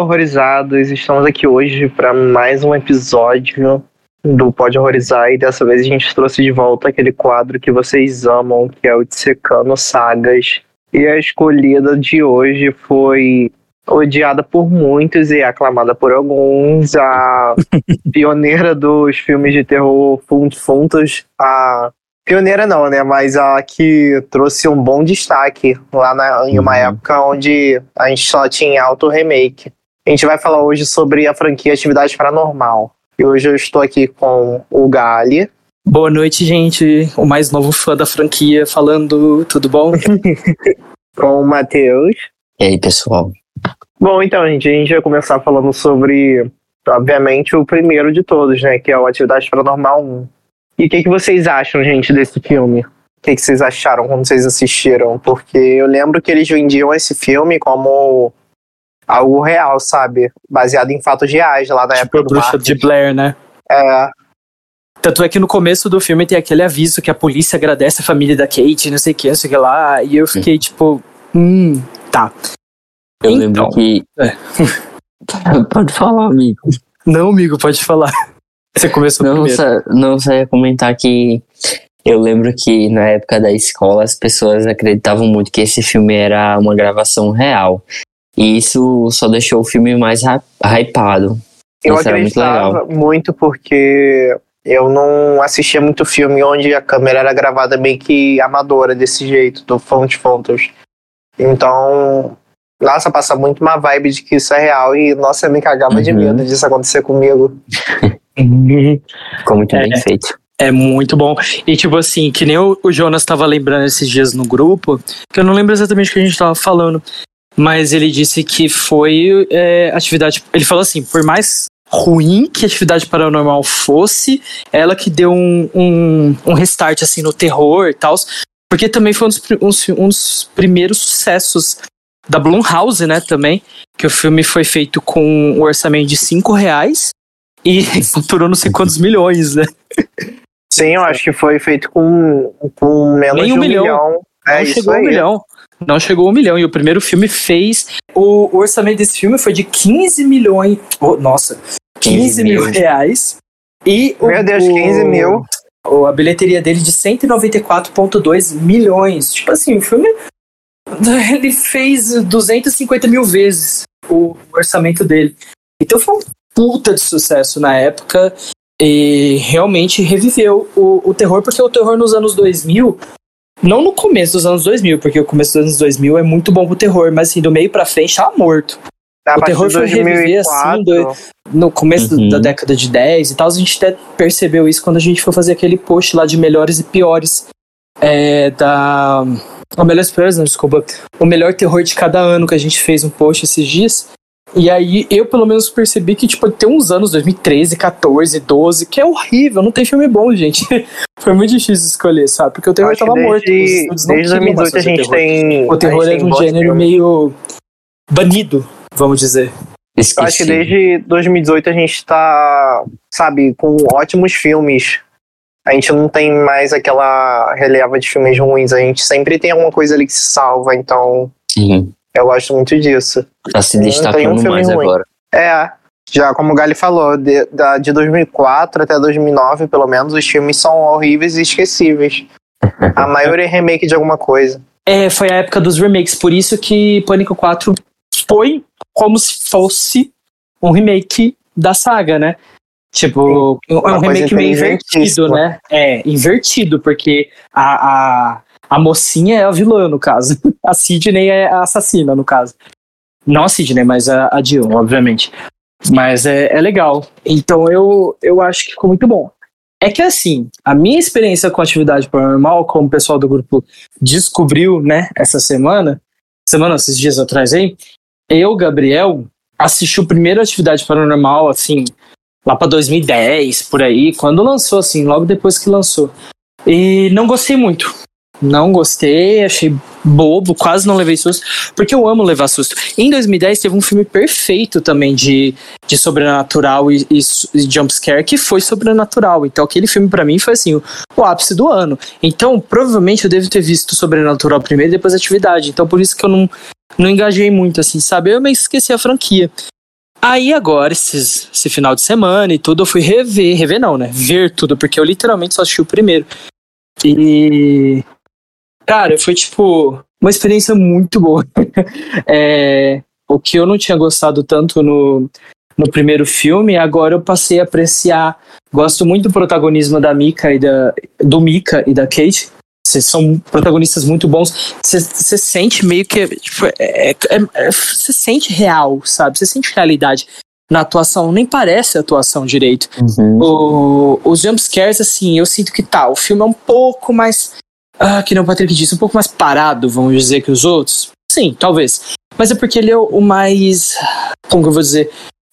Horrorizados! Estamos aqui hoje para mais um episódio do Pode Horrorizar e dessa vez a gente trouxe de volta aquele quadro que vocês amam, que é o Dissecando Sagas. E a escolhida de hoje foi odiada por muitos e aclamada por alguns, a pioneira dos filmes de terror Funtos, a pioneira não, né, mas a que trouxe um bom destaque lá na, em uma uhum. época onde a gente só tinha auto remake. A gente vai falar hoje sobre a franquia Atividade Paranormal. E hoje eu estou aqui com o Gali. Boa noite, gente. O mais novo fã da franquia falando, tudo bom? com o Matheus. E aí, pessoal? Bom, então, gente, a gente vai começar falando sobre, obviamente, o primeiro de todos, né? Que é o Atividade Paranormal 1. E o que, que vocês acham, gente, desse filme? O que, que vocês acharam quando vocês assistiram? Porque eu lembro que eles vendiam esse filme como algo real, sabe? Baseado em fatos reais lá na tipo época do Bruxa de Blair, né? É. Tanto é que no começo do filme tem aquele aviso que a polícia agradece a família da Kate, não sei o que, não sei o que lá. E eu fiquei tipo, hum, tá. Eu então, lembro que. É. pode falar, amigo. Não, amigo, pode falar. Você começou não, primeiro. Só, não, só ia comentar que eu lembro que na época da escola as pessoas acreditavam muito que esse filme era uma gravação real. E isso só deixou o filme mais hypado. Eu isso acreditava muito, muito porque eu não assistia muito filme onde a câmera era gravada meio que amadora desse jeito, do Fonte Fontos. Então, nossa, passa muito uma vibe de que isso é real e, nossa, eu me cagava uhum. de medo disso acontecer comigo. Ficou muito é, bem feito. É muito bom. E tipo assim, que nem o, o Jonas estava lembrando esses dias no grupo, que eu não lembro exatamente o que a gente estava falando, mas ele disse que foi é, atividade. Ele falou assim: por mais ruim que a atividade paranormal fosse, ela que deu um, um, um restart assim no terror e tal. Porque também foi um dos, um, um dos primeiros sucessos da Blumhouse, né, também, que o filme foi feito com um orçamento de 5 reais e faturou não sei quantos milhões, né? Sim, eu acho que foi feito com, com menos Nem um de um milhão. milhão. É não chegou a um milhão. Não chegou a um milhão. E o primeiro filme fez. O, orçamento desse filme foi de 15 milhões. Oh, nossa, 15, 15 mil reais. E Meu o, Deus, 15 mil. O, a bilheteria dele de 194,2 milhões. Tipo assim, o filme ele fez 250 mil vezes o orçamento dele. Então foi um puta de sucesso na época e realmente reviveu o, o terror, porque o terror nos anos 2000, não no começo dos anos 2000, porque o começo dos anos 2000 é muito bom pro terror, mas assim, do meio pra frente tava morto. Tá, o terror foi reviver assim do, no começo uhum. da década de 10 e tal. A gente até percebeu isso quando a gente foi fazer aquele post lá de melhores e piores é, da o melhor não, desculpa. O melhor terror de cada ano que a gente fez um post esses dias. E aí eu pelo menos percebi que, tipo, tem uns anos, 2013, 14, 12, que é horrível, não tem filme bom, gente. Foi muito difícil escolher, sabe? Porque o terror tava desde, morto. Desde 2018 a gente terror. tem. O terror é um gênero filme. meio banido, vamos dizer. Esqueci. Eu acho que desde 2018 a gente tá, sabe, com ótimos filmes a gente não tem mais aquela releva de filmes ruins, a gente sempre tem alguma coisa ali que se salva, então uhum. Eu gosto muito disso. Tá se destacando um mais ruim. agora. É, já como o Gali falou, de, da, de 2004 até 2009, pelo menos, os filmes são horríveis e esquecíveis. a maioria é remake de alguma coisa. É, foi a época dos remakes, por isso que Pânico 4 foi como se fosse um remake da saga, né? Tipo, Sim, é um remake meio invertido, né? É, invertido, porque a, a, a mocinha é a vilã, no caso. A Sidney é a assassina, no caso. Não a Sidney, mas a, a Dion, obviamente. Mas é, é legal. Então eu, eu acho que ficou muito bom. É que assim, a minha experiência com atividade paranormal, como o pessoal do grupo descobriu, né, essa semana, semana, esses dias atrás aí, eu, Gabriel, assisti o primeiro atividade paranormal, assim, lá para 2010, por aí, quando lançou, assim, logo depois que lançou. E não gostei muito. Não gostei, achei bobo, quase não levei susto, porque eu amo levar susto. Em 2010 teve um filme perfeito também de, de sobrenatural e, e, e jumpscare, que foi sobrenatural. Então aquele filme para mim foi assim, o, o, ápice do ano. Então provavelmente eu devo ter visto sobrenatural primeiro e depois atividade. Então por isso que eu não, não engajei muito, assim, sabe? Eu meio esqueci a franquia. Aí agora, esses, esse final de semana e tudo, eu fui rever, rever não, né? Ver tudo, porque eu literalmente só assisti o primeiro. E. Cara, foi tipo uma experiência muito boa. é, o que eu não tinha gostado tanto no, no primeiro filme, agora eu passei a apreciar. Gosto muito do protagonismo da Mika e da, do Mika e da Kate. Vocês são protagonistas muito bons. Você sente meio que. Tipo, é, é, é, você sente real, sabe? Você sente realidade na atuação. Nem parece atuação direito. Uhum. O, os jumpscares, assim, eu sinto que tá. O filme é um pouco mais. Ah, que não o Patrick disse, um pouco mais parado, vamos dizer, que os outros. Sim, talvez. Mas é porque ele é o mais. Como que eu vou dizer?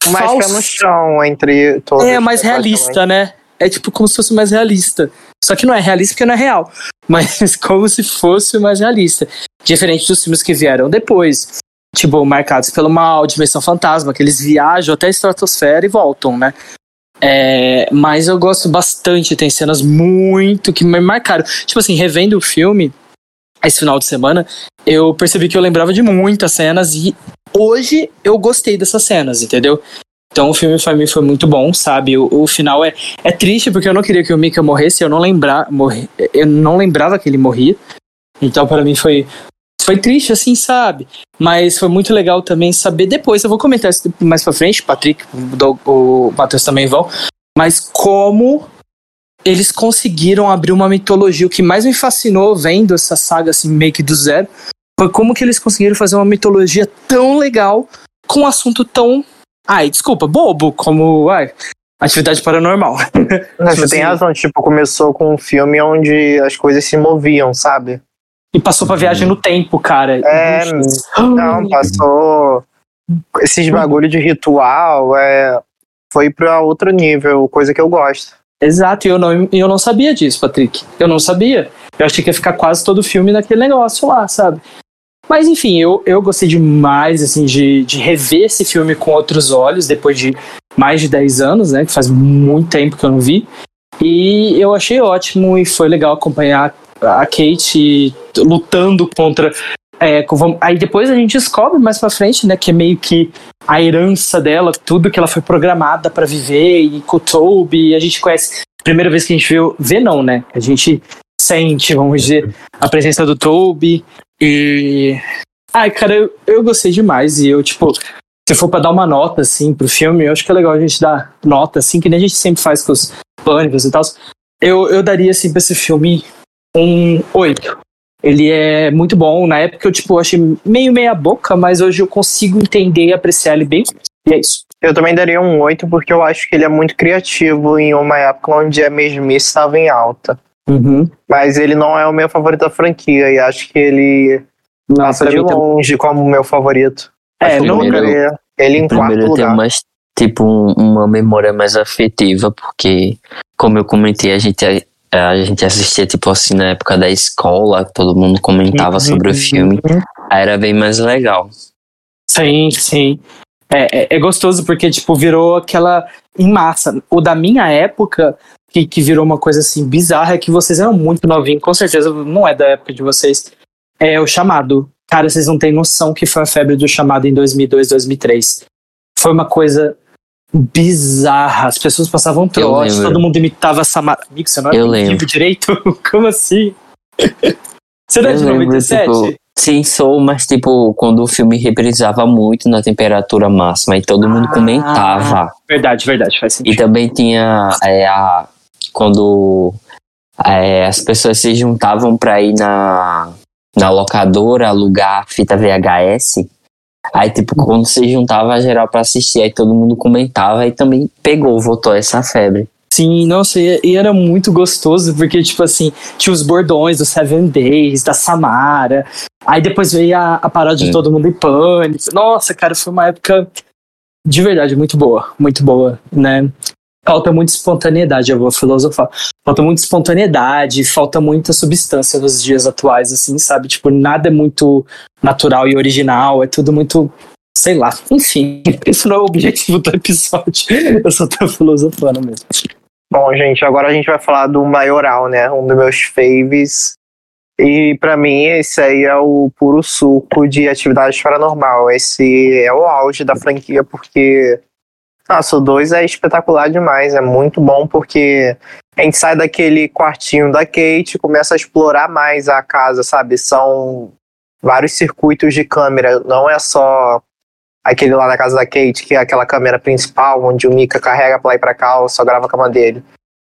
Mais Falso. pé no chão entre todos. É, mais realista, né? É tipo como se fosse mais realista. Só que não é realista porque não é real. Mas como se fosse mais realista. Diferente dos filmes que vieram depois. Tipo, marcados pelo mal, Dimensão Fantasma, que eles viajam até a estratosfera e voltam, né? É, mas eu gosto bastante, tem cenas muito que me marcaram. Tipo assim, revendo o filme esse final de semana, eu percebi que eu lembrava de muitas cenas e hoje eu gostei dessas cenas, entendeu? Então o filme para mim foi muito bom, sabe? O, o, final é, é triste porque eu não queria que o Mika morresse, eu não lembrar, morri, eu não lembrava que ele morria. Então para mim foi foi triste assim, sabe? Mas foi muito legal também saber depois, eu vou comentar isso mais para frente, Patrick, o, Matheus também vão, mas como eles conseguiram abrir uma mitologia. O que mais me fascinou vendo essa saga assim meio que do zero foi como que eles conseguiram fazer uma mitologia tão legal com um assunto tão. Ai, desculpa, bobo, como. Ai, atividade paranormal. Não, você tem razão, tipo, começou com um filme onde as coisas se moviam, sabe? E passou pra viagem no tempo, cara. É, não, passou. Esses bagulho de ritual, é, foi pra outro nível, coisa que eu gosto. Exato, e eu não, eu não sabia disso, Patrick. Eu não sabia. Eu achei que ia ficar quase todo o filme naquele negócio lá, sabe? Mas enfim, eu, eu gostei demais, assim, de, de rever esse filme com outros olhos, depois de mais de 10 anos, né? Que faz muito tempo que eu não vi. E eu achei ótimo e foi legal acompanhar a Kate lutando contra. É, aí depois a gente descobre mais pra frente, né, que é meio que a herança dela, tudo que ela foi programada para viver, e com o Toby, a gente conhece. Primeira vez que a gente viu, vê não, né? A gente sente, vamos dizer, a presença do Toby, e. Ai, cara, eu, eu gostei demais. E eu, tipo, se for pra dar uma nota, assim, pro filme, eu acho que é legal a gente dar nota, assim, que nem a gente sempre faz com os pânicos e tal. Eu, eu daria, assim, pra esse filme um 8. Ele é muito bom. Na época eu, tipo, achei meio meia boca, mas hoje eu consigo entender e apreciar ele bem. E é isso. Eu também daria um 8 porque eu acho que ele é muito criativo em uma época onde a mesmice estava em alta. Uhum. Mas ele não é o meu favorito da franquia e acho que ele não, passa de longe também. como meu favorito. É, não ele, ele em quarto lugar. Tem mais, tipo, uma memória mais afetiva, porque, como eu comentei, a gente, a, a gente assistia, tipo assim, na época da escola, todo mundo comentava uhum. sobre o filme, aí era bem mais legal. Sim, sim. É, é, é, gostoso porque, tipo, virou aquela em massa. O da minha época que, que virou uma coisa assim bizarra é que vocês eram muito novinhos, com certeza não é da época de vocês. É o chamado. Cara, vocês não têm noção que foi a febre do chamado em 2002, 2003. Foi uma coisa bizarra. As pessoas passavam trote, todo mundo imitava Samara. Amigo, você não é vivo direito? Como assim? você não é de 97? Tipo, sim, sou, mas tipo, quando o filme reprisava muito na temperatura máxima e todo mundo ah, comentava. Verdade, verdade, faz sentido. E também tinha é, a, quando é, as pessoas se juntavam para ir na, na locadora alugar fita VHS. Aí, tipo, quando se juntava geral para assistir, aí todo mundo comentava e também pegou, voltou essa febre. Sim, nossa, e, era muito gostoso, porque, tipo assim, tinha os bordões do Seven Days, da Samara. Aí depois veio a, a paródia de Todo Mundo em Pânico. Nossa, cara, foi uma época de verdade muito boa, muito boa, né? falta muita espontaneidade, eu vou filosofar. Falta muita espontaneidade, falta muita substância nos dias atuais, assim, sabe? Tipo, nada é muito natural e original, é tudo muito. Sei lá. Enfim, esse não é o objetivo do episódio. Eu só tô filosofando mesmo. Bom, gente, agora a gente vai falar do maioral, né? Um dos meus faves. E para mim esse aí é o puro suco de atividade paranormal. Esse é o auge da franquia porque nossa, o 2 é espetacular demais, é muito bom porque a gente sai daquele quartinho da Kate começa a explorar mais a casa, sabe? São vários circuitos de câmera, não é só aquele lá na casa da Kate, que é aquela câmera principal, onde o Mika carrega pra lá e pra cá, ou só grava a cama dele.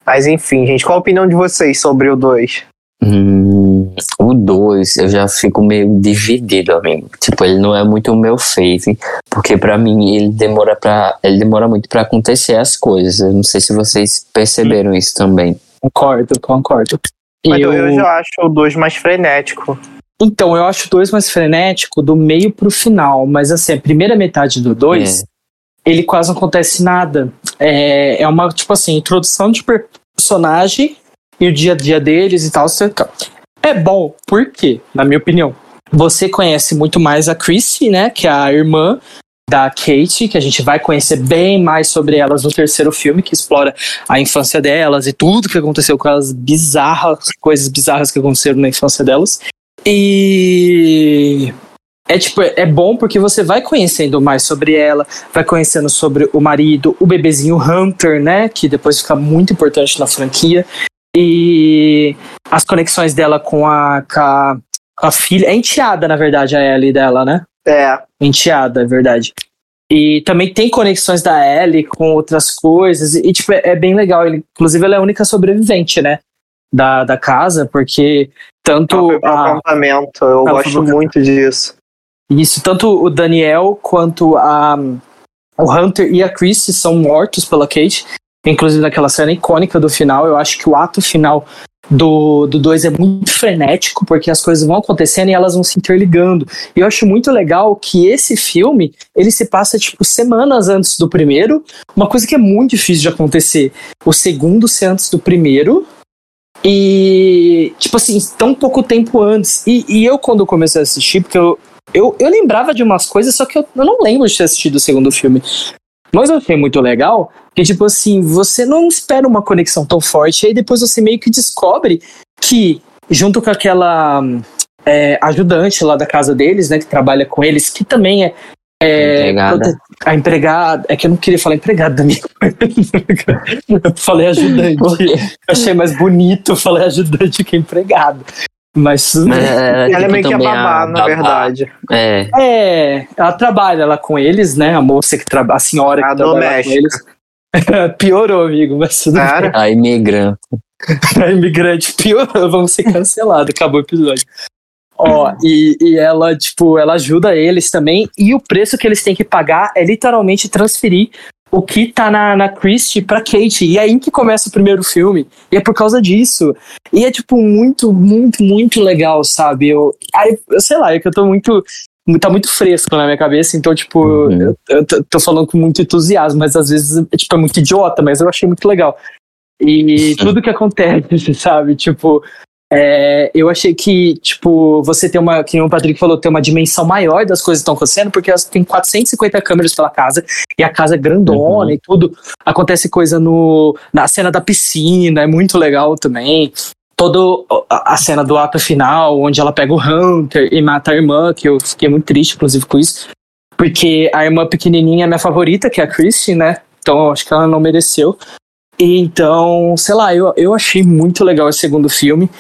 Mas enfim, gente, qual a opinião de vocês sobre o 2? Hum, o 2 eu já fico meio dividido, amigo. Tipo, ele não é muito o meu fave, porque para mim ele demora para ele demora muito para acontecer as coisas. Eu não sei se vocês perceberam isso também. Concordo, concordo. Mas eu, eu já acho o 2 mais frenético. Então, eu acho o 2 mais frenético do meio pro final, mas assim, a primeira metade do 2, é. ele quase não acontece nada. É, é uma, tipo assim, introdução de personagem e o dia a dia deles e tal. É bom, porque, na minha opinião, você conhece muito mais a Chrissy, né, que é a irmã da Kate, que a gente vai conhecer bem mais sobre elas no terceiro filme, que explora a infância delas e tudo que aconteceu com elas bizarras, coisas bizarras que aconteceram na infância delas. E é tipo, é bom porque você vai conhecendo mais sobre ela, vai conhecendo sobre o marido, o bebezinho Hunter, né, que depois fica muito importante na franquia. E as conexões dela com a, com a, com a filha. É enteada, na verdade, a Ellie dela, né? É. Enteada, é verdade. E também tem conexões da Ellie com outras coisas. E, tipo, é, é bem legal. Ele, inclusive, ela é a única sobrevivente, né? Da, da casa, porque tanto. A, acampamento, eu gosto muito disso. Isso, tanto o Daniel quanto a, o Hunter e a Chris são mortos pela Kate. Inclusive naquela cena icônica do final, eu acho que o ato final do 2 é muito frenético, porque as coisas vão acontecendo e elas vão se interligando. E eu acho muito legal que esse filme, ele se passa, tipo, semanas antes do primeiro, uma coisa que é muito difícil de acontecer. O segundo ser antes do primeiro, e, tipo assim, tão pouco tempo antes. E, e eu, quando comecei a assistir, porque eu, eu, eu lembrava de umas coisas, só que eu, eu não lembro de ter assistido o segundo filme. Mas eu achei muito legal que, tipo assim, você não espera uma conexão tão forte, aí depois você meio que descobre que, junto com aquela é, ajudante lá da casa deles, né, que trabalha com eles, que também é. é empregada. A empregada. É que eu não queria falar empregada, amigo. eu falei ajudante. Eu achei mais bonito falar ajudante que empregado. Mas. É, ela é meio que a babá, na babá. verdade. É. é. Ela trabalha lá com eles, né? A moça que trabalha, a senhora a que trabalha com eles. Piorou, amigo, mas tudo Cara. bem. A imigrante. a imigrante piorou, vamos ser cancelados, acabou o episódio. Ó, e, e ela, tipo, ela ajuda eles também, e o preço que eles têm que pagar é literalmente transferir o que tá na, na Christie pra Kate. E é aí que começa o primeiro filme. E é por causa disso. E é, tipo, muito, muito, muito legal, sabe? Eu, aí, eu sei lá, é que eu tô muito. Tá muito fresco na minha cabeça, então, tipo, uhum. eu, eu tô falando com muito entusiasmo, mas às vezes tipo, é muito idiota, mas eu achei muito legal. E tudo que acontece, sabe? Tipo, é, eu achei que, tipo, você tem uma, que o Patrick falou, tem uma dimensão maior das coisas que estão acontecendo, porque elas tem 450 câmeras pela casa, e a casa é grandona uhum. e tudo. Acontece coisa no, na cena da piscina, é muito legal também. Toda a cena do ato final, onde ela pega o Hunter e mata a irmã, que eu fiquei muito triste, inclusive, com isso. Porque a irmã pequenininha é minha favorita, que é a Christy, né? Então acho que ela não mereceu. Então, sei lá, eu, eu achei muito legal esse segundo filme.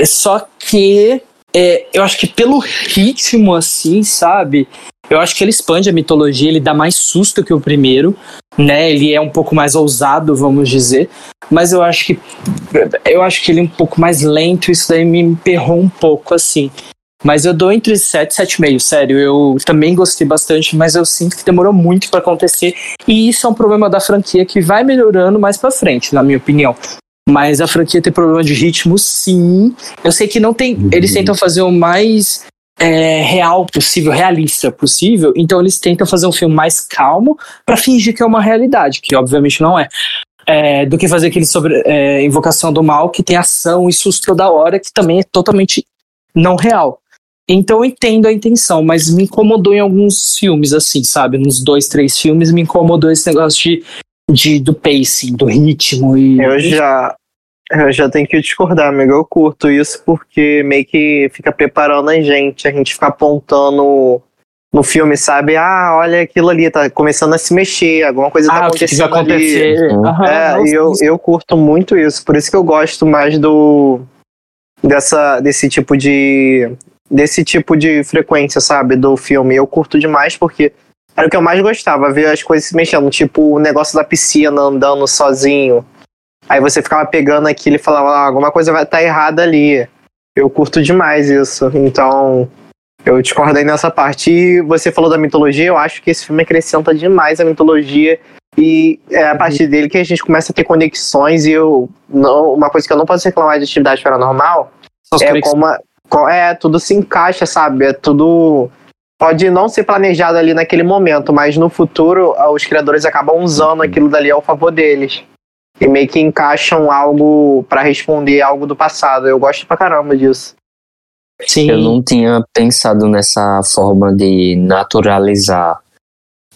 É só que é, eu acho que pelo ritmo, assim, sabe? Eu acho que ele expande a mitologia, ele dá mais susto que o primeiro, né? Ele é um pouco mais ousado, vamos dizer. Mas eu acho que eu acho que ele é um pouco mais lento, isso daí me emperrou um pouco, assim. Mas eu dou entre 7 e 7,5, sério. Eu também gostei bastante, mas eu sinto que demorou muito para acontecer. E isso é um problema da franquia que vai melhorando mais para frente, na minha opinião. Mas a franquia tem problema de ritmo, sim. Eu sei que não tem. Uhum. Eles tentam fazer o mais é, real possível, realista possível. Então eles tentam fazer um filme mais calmo para fingir que é uma realidade, que obviamente não é. é do que fazer aquele sobre é, invocação do mal que tem ação e susto toda hora, que também é totalmente não real. Então eu entendo a intenção, mas me incomodou em alguns filmes, assim, sabe? Nos dois, três filmes me incomodou esse negócio de, de do pacing, do ritmo e. Eu já, Eu já tenho que discordar, amigo. Eu curto isso porque meio que fica preparando a gente, a gente fica apontando no filme, sabe? Ah, olha aquilo ali, tá começando a se mexer, alguma coisa tá ah, acontecendo. Que acontecer. Uhum. É, e eu, eu curto muito isso, por isso que eu gosto mais do dessa desse tipo de desse tipo de frequência, sabe, do filme. Eu curto demais porque era o que eu mais gostava, ver as coisas se mexendo, tipo o negócio da piscina andando sozinho. Aí você ficava pegando aquilo e falava, ah, alguma coisa vai estar tá errada ali. Eu curto demais isso. Então, eu discordei nessa parte. E você falou da mitologia, eu acho que esse filme acrescenta demais a mitologia. E é a partir dele que a gente começa a ter conexões. E eu, não, uma coisa que eu não posso reclamar de atividade paranormal é como. A, é, tudo se encaixa, sabe? É tudo. Pode não ser planejado ali naquele momento, mas no futuro os criadores acabam usando aquilo dali ao favor deles. E meio que encaixam algo para responder algo do passado. Eu gosto pra caramba disso. Sim. Eu não tinha pensado nessa forma de naturalizar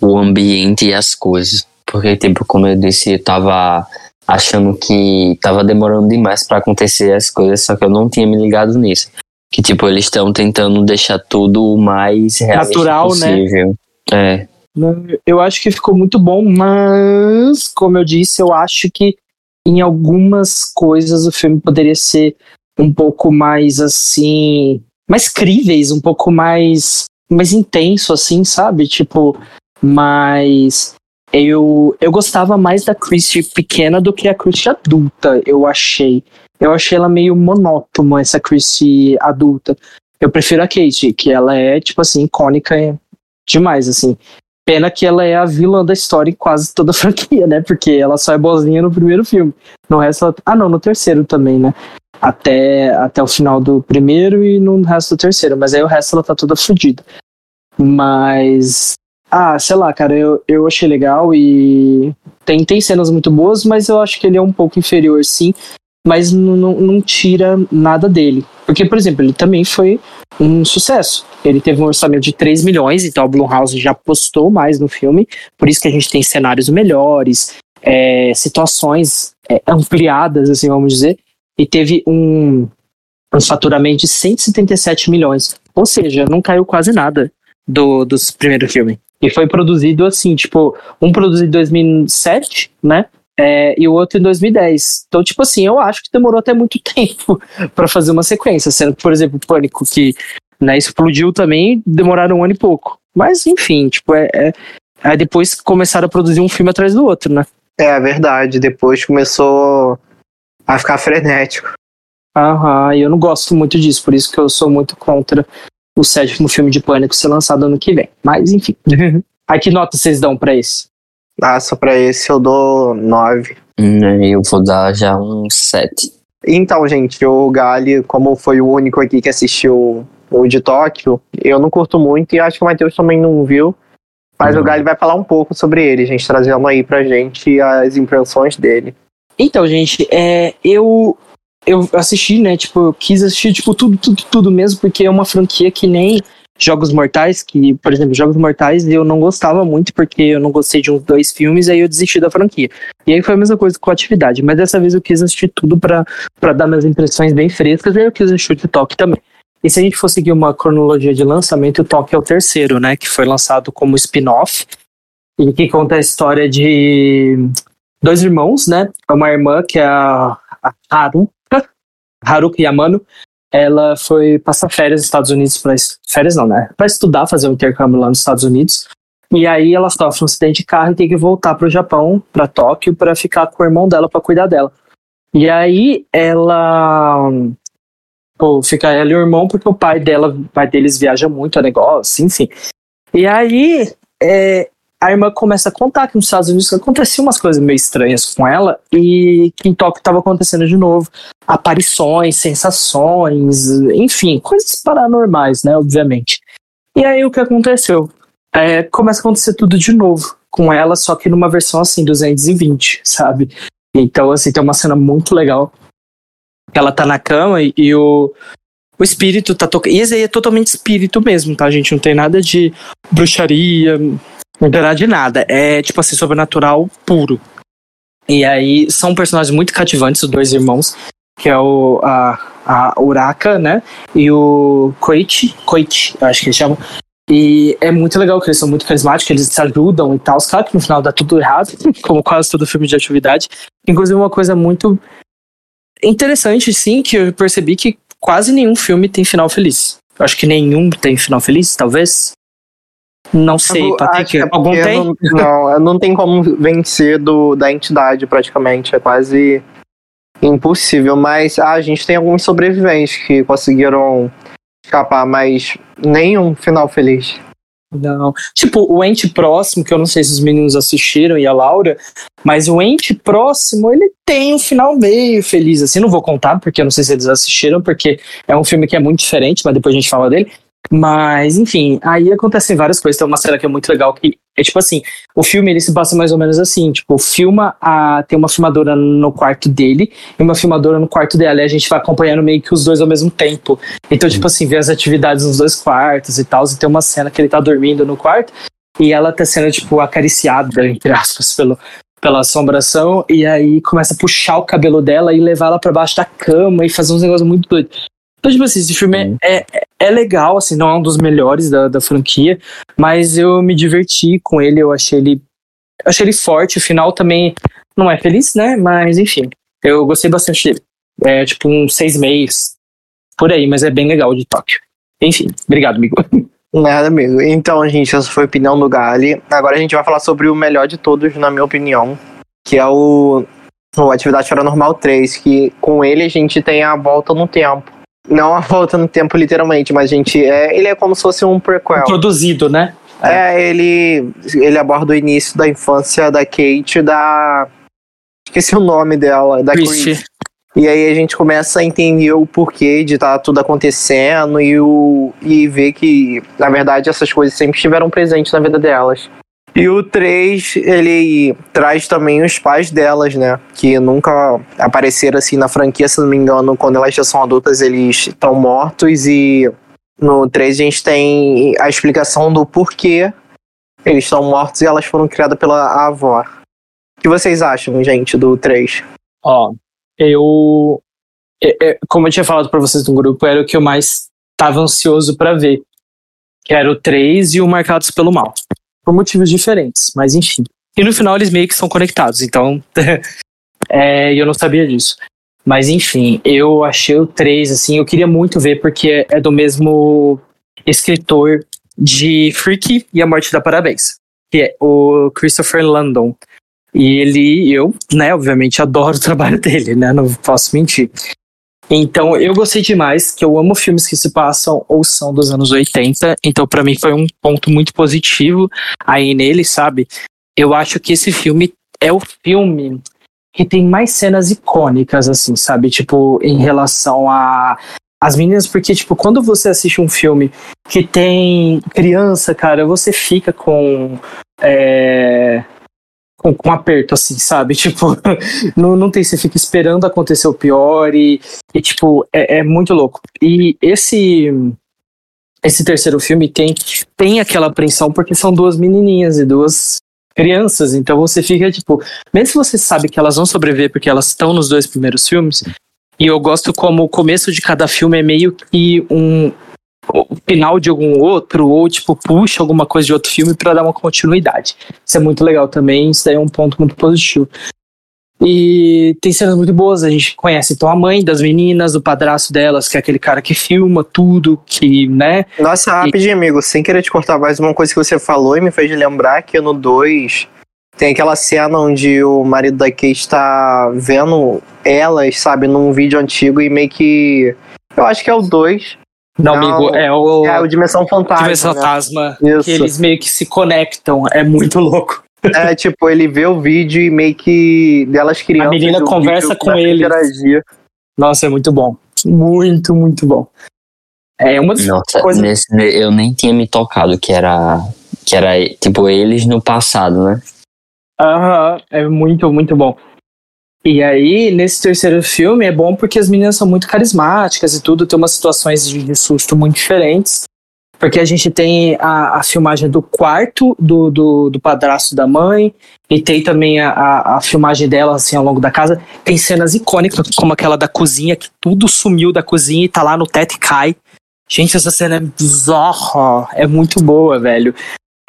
o ambiente e as coisas. Porque, tipo, como eu disse, eu tava achando que tava demorando demais para acontecer as coisas, só que eu não tinha me ligado nisso. Que, tipo, eles estão tentando deixar tudo o mais natural, né? possível. né? É. Eu acho que ficou muito bom, mas, como eu disse, eu acho que em algumas coisas o filme poderia ser um pouco mais assim, mais críveis, um pouco mais mais intenso assim, sabe? Tipo, mais eu eu gostava mais da Christie pequena do que a Christie adulta, eu achei. Eu achei ela meio monótona essa Christie adulta. Eu prefiro a Kate, que ela é tipo assim icônica demais assim. Pena que ela é a vilã da história em quase toda a franquia, né? Porque ela só é boazinha no primeiro filme. No resto, ela... ah não, no terceiro também, né? até, até o final do primeiro e no resto do terceiro. Mas aí o resto ela tá toda fodida. Mas. Ah, sei lá, cara, eu, eu achei legal e tem, tem cenas muito boas, mas eu acho que ele é um pouco inferior, sim. Mas não, tira nada dele. Porque, por exemplo, ele também foi um sucesso. Ele teve um orçamento de 3 milhões, então a Blumhouse já apostou mais no filme. Por isso que a gente tem cenários melhores, é, situações é, ampliadas, assim, vamos dizer e teve um, um faturamento de 177 milhões. Ou seja, não caiu quase nada do, dos primeiros filmes. E foi produzido assim, tipo, um produzido em 2007, né? É, e o outro em 2010. Então, tipo assim, eu acho que demorou até muito tempo para fazer uma sequência. Sendo que, por exemplo, o Pânico, que né, explodiu também, demoraram um ano e pouco. Mas, enfim, tipo, é, é... Aí depois começaram a produzir um filme atrás do outro, né? É, verdade. Depois começou a ficar frenético. Aham, e eu não gosto muito disso, por isso que eu sou muito contra o sétimo filme de Pânico ser lançado ano que vem. Mas, enfim. Aí que nota vocês dão pra esse? Ah, só pra esse eu dou nove. Hum, eu vou dar já um sete. Então, gente, o Gali, como foi o único aqui que assistiu o de Tóquio, eu não curto muito e acho que o Matheus também não viu. Mas uhum. o Gali vai falar um pouco sobre ele, gente, trazendo aí pra gente as impressões dele. Então, gente, é, eu eu assisti, né? Tipo, eu quis assistir tipo tudo, tudo, tudo mesmo, porque é uma franquia que nem Jogos Mortais, que, por exemplo, Jogos Mortais eu não gostava muito porque eu não gostei de uns dois filmes, aí eu desisti da franquia. E aí foi a mesma coisa com a atividade, mas dessa vez eu quis assistir tudo para dar minhas impressões bem frescas, e aí eu quis assistir o Toque também. E se a gente for seguir uma cronologia de lançamento, o Toque é o terceiro, né? Que foi lançado como spin-off e que conta a história de dois irmãos, né? Uma irmã que é a, a Haruka, Haruka Yamano. Ela foi passar férias nos Estados Unidos para férias não, né? Para estudar, fazer um intercâmbio lá nos Estados Unidos. E aí ela sofre um acidente de carro e tem que voltar para o Japão, para Tóquio, para ficar com o irmão dela para cuidar dela. E aí ela pô, fica ela e o irmão porque o pai dela, o pai deles viaja muito a negócio, enfim. E aí é, a irmã começa a contar que nos Estados Unidos aconteciam umas coisas meio estranhas com ela e que em Tóquio estava acontecendo de novo. Aparições, sensações, enfim, coisas paranormais, né, obviamente. E aí o que aconteceu? É, começa a acontecer tudo de novo com ela, só que numa versão assim, 220, sabe? Então, assim, tem uma cena muito legal. Ela tá na cama e, e o, o espírito tá tocando. E esse aí é totalmente espírito mesmo, tá, gente? Não tem nada de bruxaria, não terá de nada. É tipo assim, sobrenatural puro. E aí são personagens muito cativantes, os dois irmãos, que é o a, a Uraka, né? E o Koichi, Koichi, acho que eles chamam. E é muito legal que eles são muito carismáticos, eles se ajudam e tal. Claro que no final dá tudo errado, como quase todo filme de atividade. Inclusive, uma coisa muito interessante, sim, que eu percebi que quase nenhum filme tem final feliz. Eu acho que nenhum tem final feliz, talvez. Não sei, Patrick, é algum tem? Não, não, não tem como vencer do, da entidade praticamente, é quase impossível, mas ah, a gente tem alguns sobreviventes que conseguiram escapar, mas nenhum final feliz. Não. Tipo, o ente próximo, que eu não sei se os meninos assistiram e a Laura, mas o ente próximo, ele tem um final meio feliz, assim. Não vou contar, porque eu não sei se eles assistiram, porque é um filme que é muito diferente, mas depois a gente fala dele. Mas, enfim, aí acontecem várias coisas. Tem uma cena que é muito legal que é tipo assim, o filme ele se passa mais ou menos assim, tipo, filma a tem uma filmadora no quarto dele e uma filmadora no quarto dela, e a gente vai acompanhando meio que os dois ao mesmo tempo. Então, tipo assim, vê as atividades nos dois quartos e tal, e tem uma cena que ele tá dormindo no quarto e ela tá sendo tipo acariciada entre aspas pelo pela assombração, e aí começa a puxar o cabelo dela e levar ela para baixo da cama e fazer uns negócios muito doidos. Então, tipo assim, esse filme é, é, é, legal, assim, não é um dos melhores da, da franquia, mas eu me diverti com ele, eu achei ele. Eu achei ele forte, o final também não é feliz, né? Mas enfim, eu gostei bastante dele. É tipo um seis meses por aí, mas é bem legal de Tóquio. Enfim, obrigado, amigo. Nada, amigo. Então, gente, essa foi a opinião do Gali. Agora a gente vai falar sobre o melhor de todos, na minha opinião, que é o, o Atividade Paranormal 3, que com ele a gente tem a volta no tempo. Não a volta no tempo, literalmente, mas a gente. É, ele é como se fosse um prequel. Produzido, né? É, é, ele, ele aborda o início da infância da Kate da. Esqueci o nome dela, da Chris. E aí a gente começa a entender o porquê de estar tá tudo acontecendo e, o, e ver que, na verdade, essas coisas sempre estiveram presentes na vida delas. E o 3, ele traz também os pais delas, né? Que nunca apareceram assim na franquia, se não me engano, quando elas já são adultas, eles estão mortos. E no 3 a gente tem a explicação do porquê eles estão mortos e elas foram criadas pela avó. O que vocês acham, gente, do 3? Ó, eu. É, é, como eu tinha falado para vocês no grupo, era o que eu mais estava ansioso para ver. Que era o 3 e o Marcados pelo Mal por motivos diferentes, mas enfim. E no final eles meio que são conectados, então é, eu não sabia disso. Mas enfim, eu achei o 3, assim, eu queria muito ver porque é do mesmo escritor de Freaky e A Morte da Parabéns, que é o Christopher Landon. E ele, eu, né, obviamente adoro o trabalho dele, né, não posso mentir. Então, eu gostei demais, que eu amo filmes que se passam ou são dos anos 80. Então, para mim, foi um ponto muito positivo aí nele, sabe? Eu acho que esse filme é o filme que tem mais cenas icônicas, assim, sabe? Tipo, em relação a as meninas, porque, tipo, quando você assiste um filme que tem criança, cara, você fica com. É, com, com aperto, assim, sabe? Tipo, não, não tem, você fica esperando acontecer o pior e, e tipo, é, é muito louco. E esse esse terceiro filme tem, tem aquela apreensão porque são duas menininhas e duas crianças, então você fica tipo, mesmo se você sabe que elas vão sobreviver porque elas estão nos dois primeiros filmes, e eu gosto como o começo de cada filme é meio que um, final de algum outro, ou tipo, puxa alguma coisa de outro filme para dar uma continuidade. Isso é muito legal também, isso daí é um ponto muito positivo. E tem cenas muito boas, a gente conhece então a mãe das meninas, o padrasto delas, que é aquele cara que filma tudo, que, né? Nossa, rapidinho, e... amigo, sem querer te cortar mais uma coisa que você falou e me fez lembrar que no 2 tem aquela cena onde o marido da Kate está vendo elas, sabe, num vídeo antigo e meio que. Eu acho que é o 2 não, não, amigo, é o. É o Dimensão Fantasma. Dimensão né? Fantasma. Né? Que eles meio que se conectam. É muito louco. É, tipo, ele vê o vídeo e meio que delas crianças. A menina conversa com ele. Nossa, é muito bom. Muito, muito bom. É uma das Nossa, coisas. Nesse, eu nem tinha me tocado que era. Que era, tipo, eles no passado, né? Aham, é muito, muito bom. E aí, nesse terceiro filme, é bom porque as meninas são muito carismáticas e tudo, tem umas situações de susto muito diferentes. porque a gente tem a, a filmagem do quarto do, do, do padrasto da mãe, e tem também a, a, filmagem dela, assim, ao longo da casa. Tem cenas icônicas, como aquela da cozinha, que tudo sumiu da cozinha e tá lá no teto e cai. Gente, essa cena é bizarra, é muito boa, velho.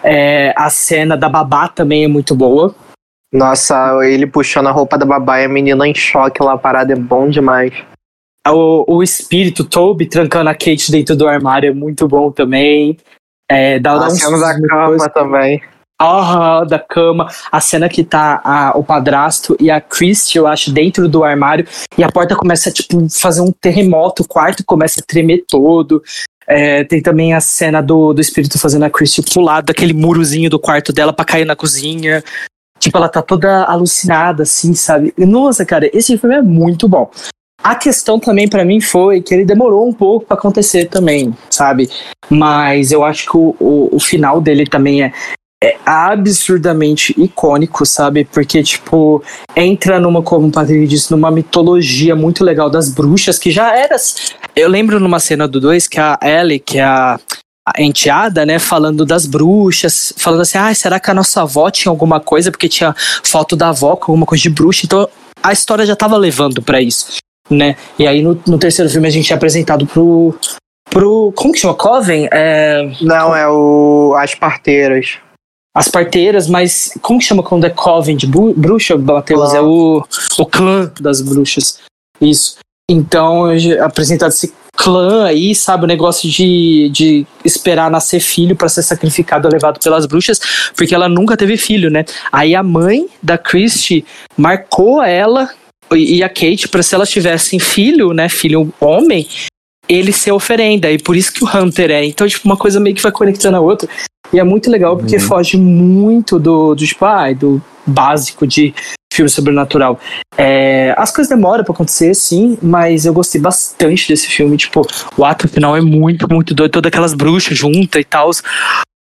É, a cena da babá também é muito boa. Nossa, ele puxando a roupa da babá e a menina em choque lá parada é bom demais. O, o espírito Toby trancando a Kate dentro do armário é muito bom também. É, dá, a cena da cama também. Ah, da cama. A cena que tá a, o padrasto e a Christie, eu acho, dentro do armário. E a porta começa a, tipo, fazer um terremoto. O quarto começa a tremer todo. É, tem também a cena do, do espírito fazendo a Christie pular daquele murozinho do quarto dela para cair na cozinha. Tipo, ela tá toda alucinada, assim, sabe? Nossa, cara, esse filme é muito bom. A questão também para mim foi que ele demorou um pouco para acontecer também, sabe? Mas eu acho que o, o, o final dele também é, é absurdamente icônico, sabe? Porque, tipo, entra numa, como o Patrick disse, numa mitologia muito legal das bruxas, que já era. Eu lembro numa cena do 2 que a Ellie, que é a, a enteada, né, falando das bruxas, falando assim, ah, será que a nossa avó tinha alguma coisa? Porque tinha foto da avó com alguma coisa de bruxa, então a história já tava levando para isso né? E aí no, no, terceiro filme a gente é apresentado pro. pro como que chama? Coven? É... Não, é o. As parteiras. As parteiras, mas como que chama quando é Coven de bruxa, Matheus? É o, o clã das bruxas. Isso. Então, apresentado esse clã aí, sabe? O negócio de, de esperar nascer filho para ser sacrificado, levado pelas bruxas, porque ela nunca teve filho, né? Aí a mãe da Christie marcou ela e a Kate, para se elas tivessem filho, né, filho homem, ele ser oferenda. E por isso que o Hunter é. Então, tipo, uma coisa meio que vai conectando a outra. E é muito legal porque uhum. foge muito do, do tipo, ah, do básico de filme sobrenatural. É, as coisas demoram para acontecer, sim, mas eu gostei bastante desse filme. Tipo, o ato final é muito, muito doido. Todas aquelas bruxas juntas e tal.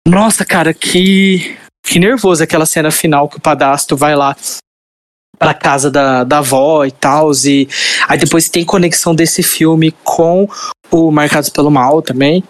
Nossa, cara, que, que nervoso aquela cena final que o padastro vai lá pra casa da, da avó e tal. E aí depois tem conexão desse filme com o Marcados pelo Mal também.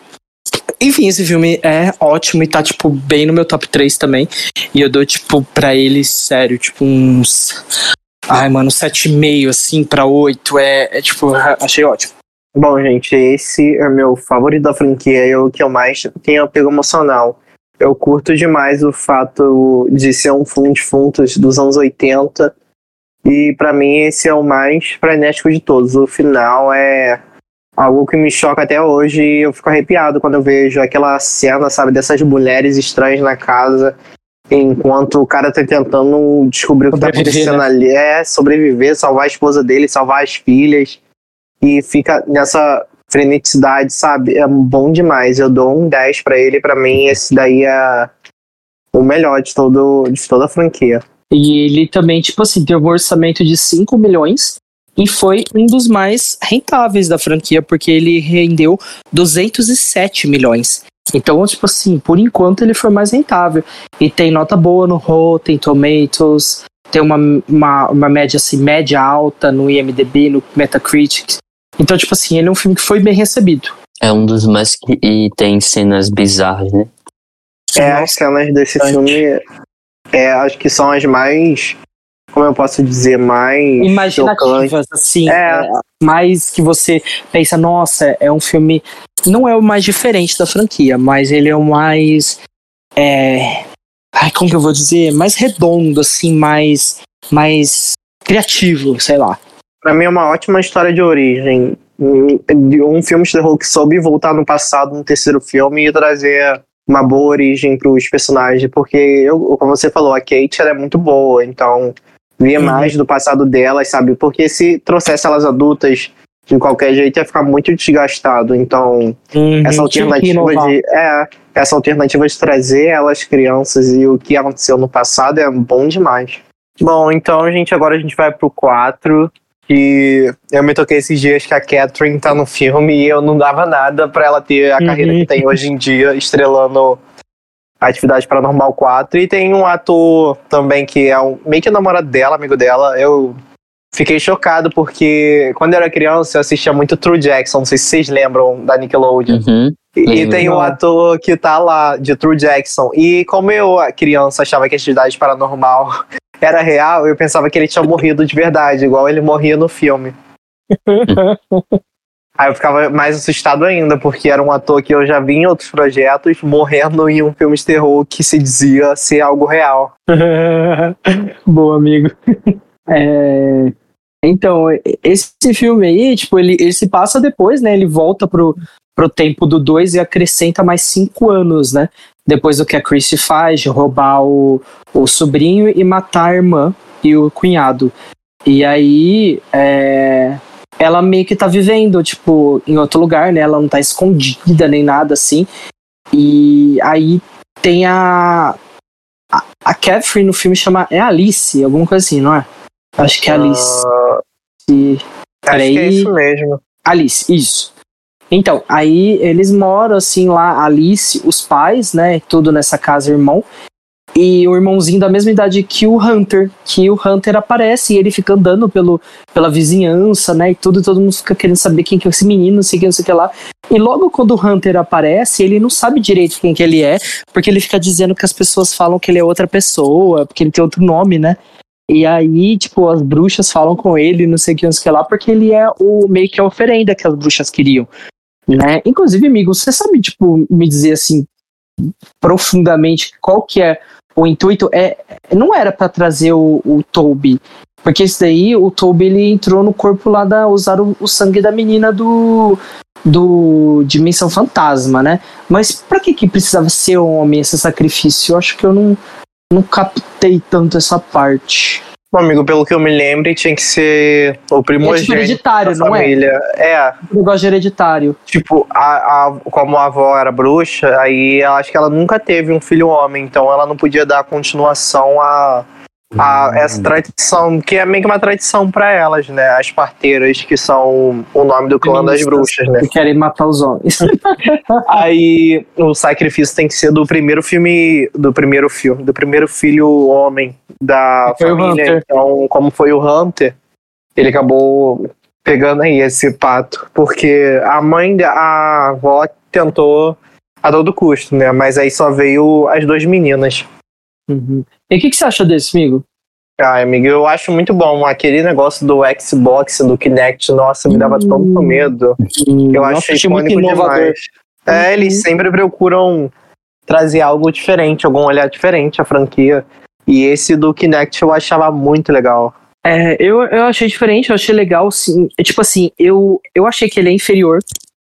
Enfim, esse filme é ótimo e tá, tipo, bem no meu top 3 também. E eu dou, tipo, pra ele, sério, tipo, uns. Ai, mano, 7,5, assim, pra 8. É, é, tipo, achei ótimo. Bom, gente, esse é meu favorito da franquia e é o que eu mais tenho apego emocional. Eu curto demais o fato de ser um filme de funtos dos anos 80 e para mim esse é o mais frenético de todos. O final é algo que me choca até hoje eu fico arrepiado quando eu vejo aquela cena, sabe, dessas mulheres estranhas na casa, enquanto o cara tá tentando descobrir o que tá acontecendo né? ali, é sobreviver, salvar a esposa dele, salvar as filhas. E fica nessa freneticidade, sabe? É bom demais. Eu dou um 10 para ele, para mim esse daí é o melhor de todo de toda a franquia. E ele também, tipo assim, teve um orçamento de 5 milhões e foi um dos mais rentáveis da franquia, porque ele rendeu 207 milhões. Então, tipo assim, por enquanto ele foi mais rentável. E tem nota boa no Rotten Tomatoes, tem uma, uma, uma média assim, média alta no IMDB, no Metacritic. Então, tipo assim, ele é um filme que foi bem recebido. É um dos mais que e tem cenas bizarras, né? É, as cenas desse filme é, acho que são as mais como eu posso dizer, mais imaginativas, assim, é. é. mais que você pensa, nossa, é um filme, não é o mais diferente da franquia, mas ele é o mais, é, ai, como que eu vou dizer, mais redondo, assim, mais, mais criativo, sei lá. Pra mim é uma ótima história de origem, um filme de terror que soube voltar no passado no terceiro filme e trazer uma boa origem para os personagens, porque, eu, como você falou, a Kate ela é muito boa, então via uhum. mais do passado delas, sabe? Porque se trouxesse elas adultas de qualquer jeito ia ficar muito desgastado. Então, uhum. essa alternativa de. É, essa alternativa de trazer elas crianças e o que aconteceu no passado é bom demais. Bom, então, gente, agora a gente vai pro 4. E eu me toquei esses dias que a Catherine tá no filme e eu não dava nada para ela ter a uhum. carreira que tem hoje em dia, estrelando Atividade Paranormal 4. E tem um ator também que é um, meio que namorado dela, amigo dela. Eu fiquei chocado porque quando eu era criança eu assistia muito True Jackson, não sei se vocês lembram da Nickelodeon. Uhum. E, e tem um ator que tá lá, de True Jackson. E como eu, criança, achava que a atividade paranormal era real, eu pensava que ele tinha morrido de verdade, igual ele morria no filme. Aí eu ficava mais assustado ainda, porque era um ator que eu já vi em outros projetos morrendo em um filme de terror que se dizia ser algo real. Boa, amigo. É... Então, esse filme aí, tipo, ele, ele se passa depois, né? Ele volta pro, pro tempo do 2 e acrescenta mais cinco anos, né? Depois do que a Chrissy faz, de roubar o, o sobrinho e matar a irmã e o cunhado. E aí, é, ela meio que tá vivendo, tipo, em outro lugar, né? Ela não tá escondida nem nada assim. E aí tem a. A, a Catherine no filme chama. É Alice, alguma coisa assim, não é? Acho que é Alice. Uh, e, acho que é isso mesmo. Alice, isso. Então, aí eles moram assim lá, Alice, os pais, né? Tudo nessa casa, irmão e o irmãozinho da mesma idade que o Hunter, que o Hunter aparece e ele fica andando pelo, pela vizinhança, né, e tudo, todo mundo fica querendo saber quem que é esse menino, não sei o que, não sei o que lá. E logo quando o Hunter aparece, ele não sabe direito quem que ele é, porque ele fica dizendo que as pessoas falam que ele é outra pessoa, porque ele tem outro nome, né. E aí, tipo, as bruxas falam com ele, não sei o que, não sei o que lá, porque ele é o meio que a oferenda que as bruxas queriam. Né? Inclusive, amigo, você sabe, tipo, me dizer assim, profundamente qual que é o intuito é não era para trazer o, o Toby, porque esse daí o Toby ele entrou no corpo lá da usar o, o sangue da menina do do Dimensão Fantasma, né? Mas para que que precisava ser homem esse sacrifício? Eu acho que eu não não captei tanto essa parte. Bom, amigo, pelo que eu me lembro, tinha que ser o primogênito. É tipo hereditário, não família. é? É. Um negócio hereditário. Tipo, a, a, como a avó era bruxa, aí eu acho que ela nunca teve um filho homem, então ela não podia dar continuação a a, essa tradição, que é meio que uma tradição para elas, né? As parteiras, que são o nome do clã das bruxas, né? Que querem matar os homens. Aí o sacrifício tem que ser do primeiro filme, do primeiro filme, do primeiro filho homem da foi família. Então, como foi o Hunter, ele acabou pegando aí esse pato, porque a mãe, a avó tentou a todo custo, né? Mas aí só veio as duas meninas. Uhum. E o que, que você acha desse, amigo? Ah, amigo, eu acho muito bom. Aquele negócio do Xbox, do Kinect, nossa, me dava hum, tanto medo. Hum, eu achei, achei muito inovador. Demais. É, uhum. eles sempre procuram trazer algo diferente, algum olhar diferente à franquia. E esse do Kinect eu achava muito legal. É, eu, eu achei diferente, eu achei legal, sim. É, tipo assim, eu, eu achei que ele é inferior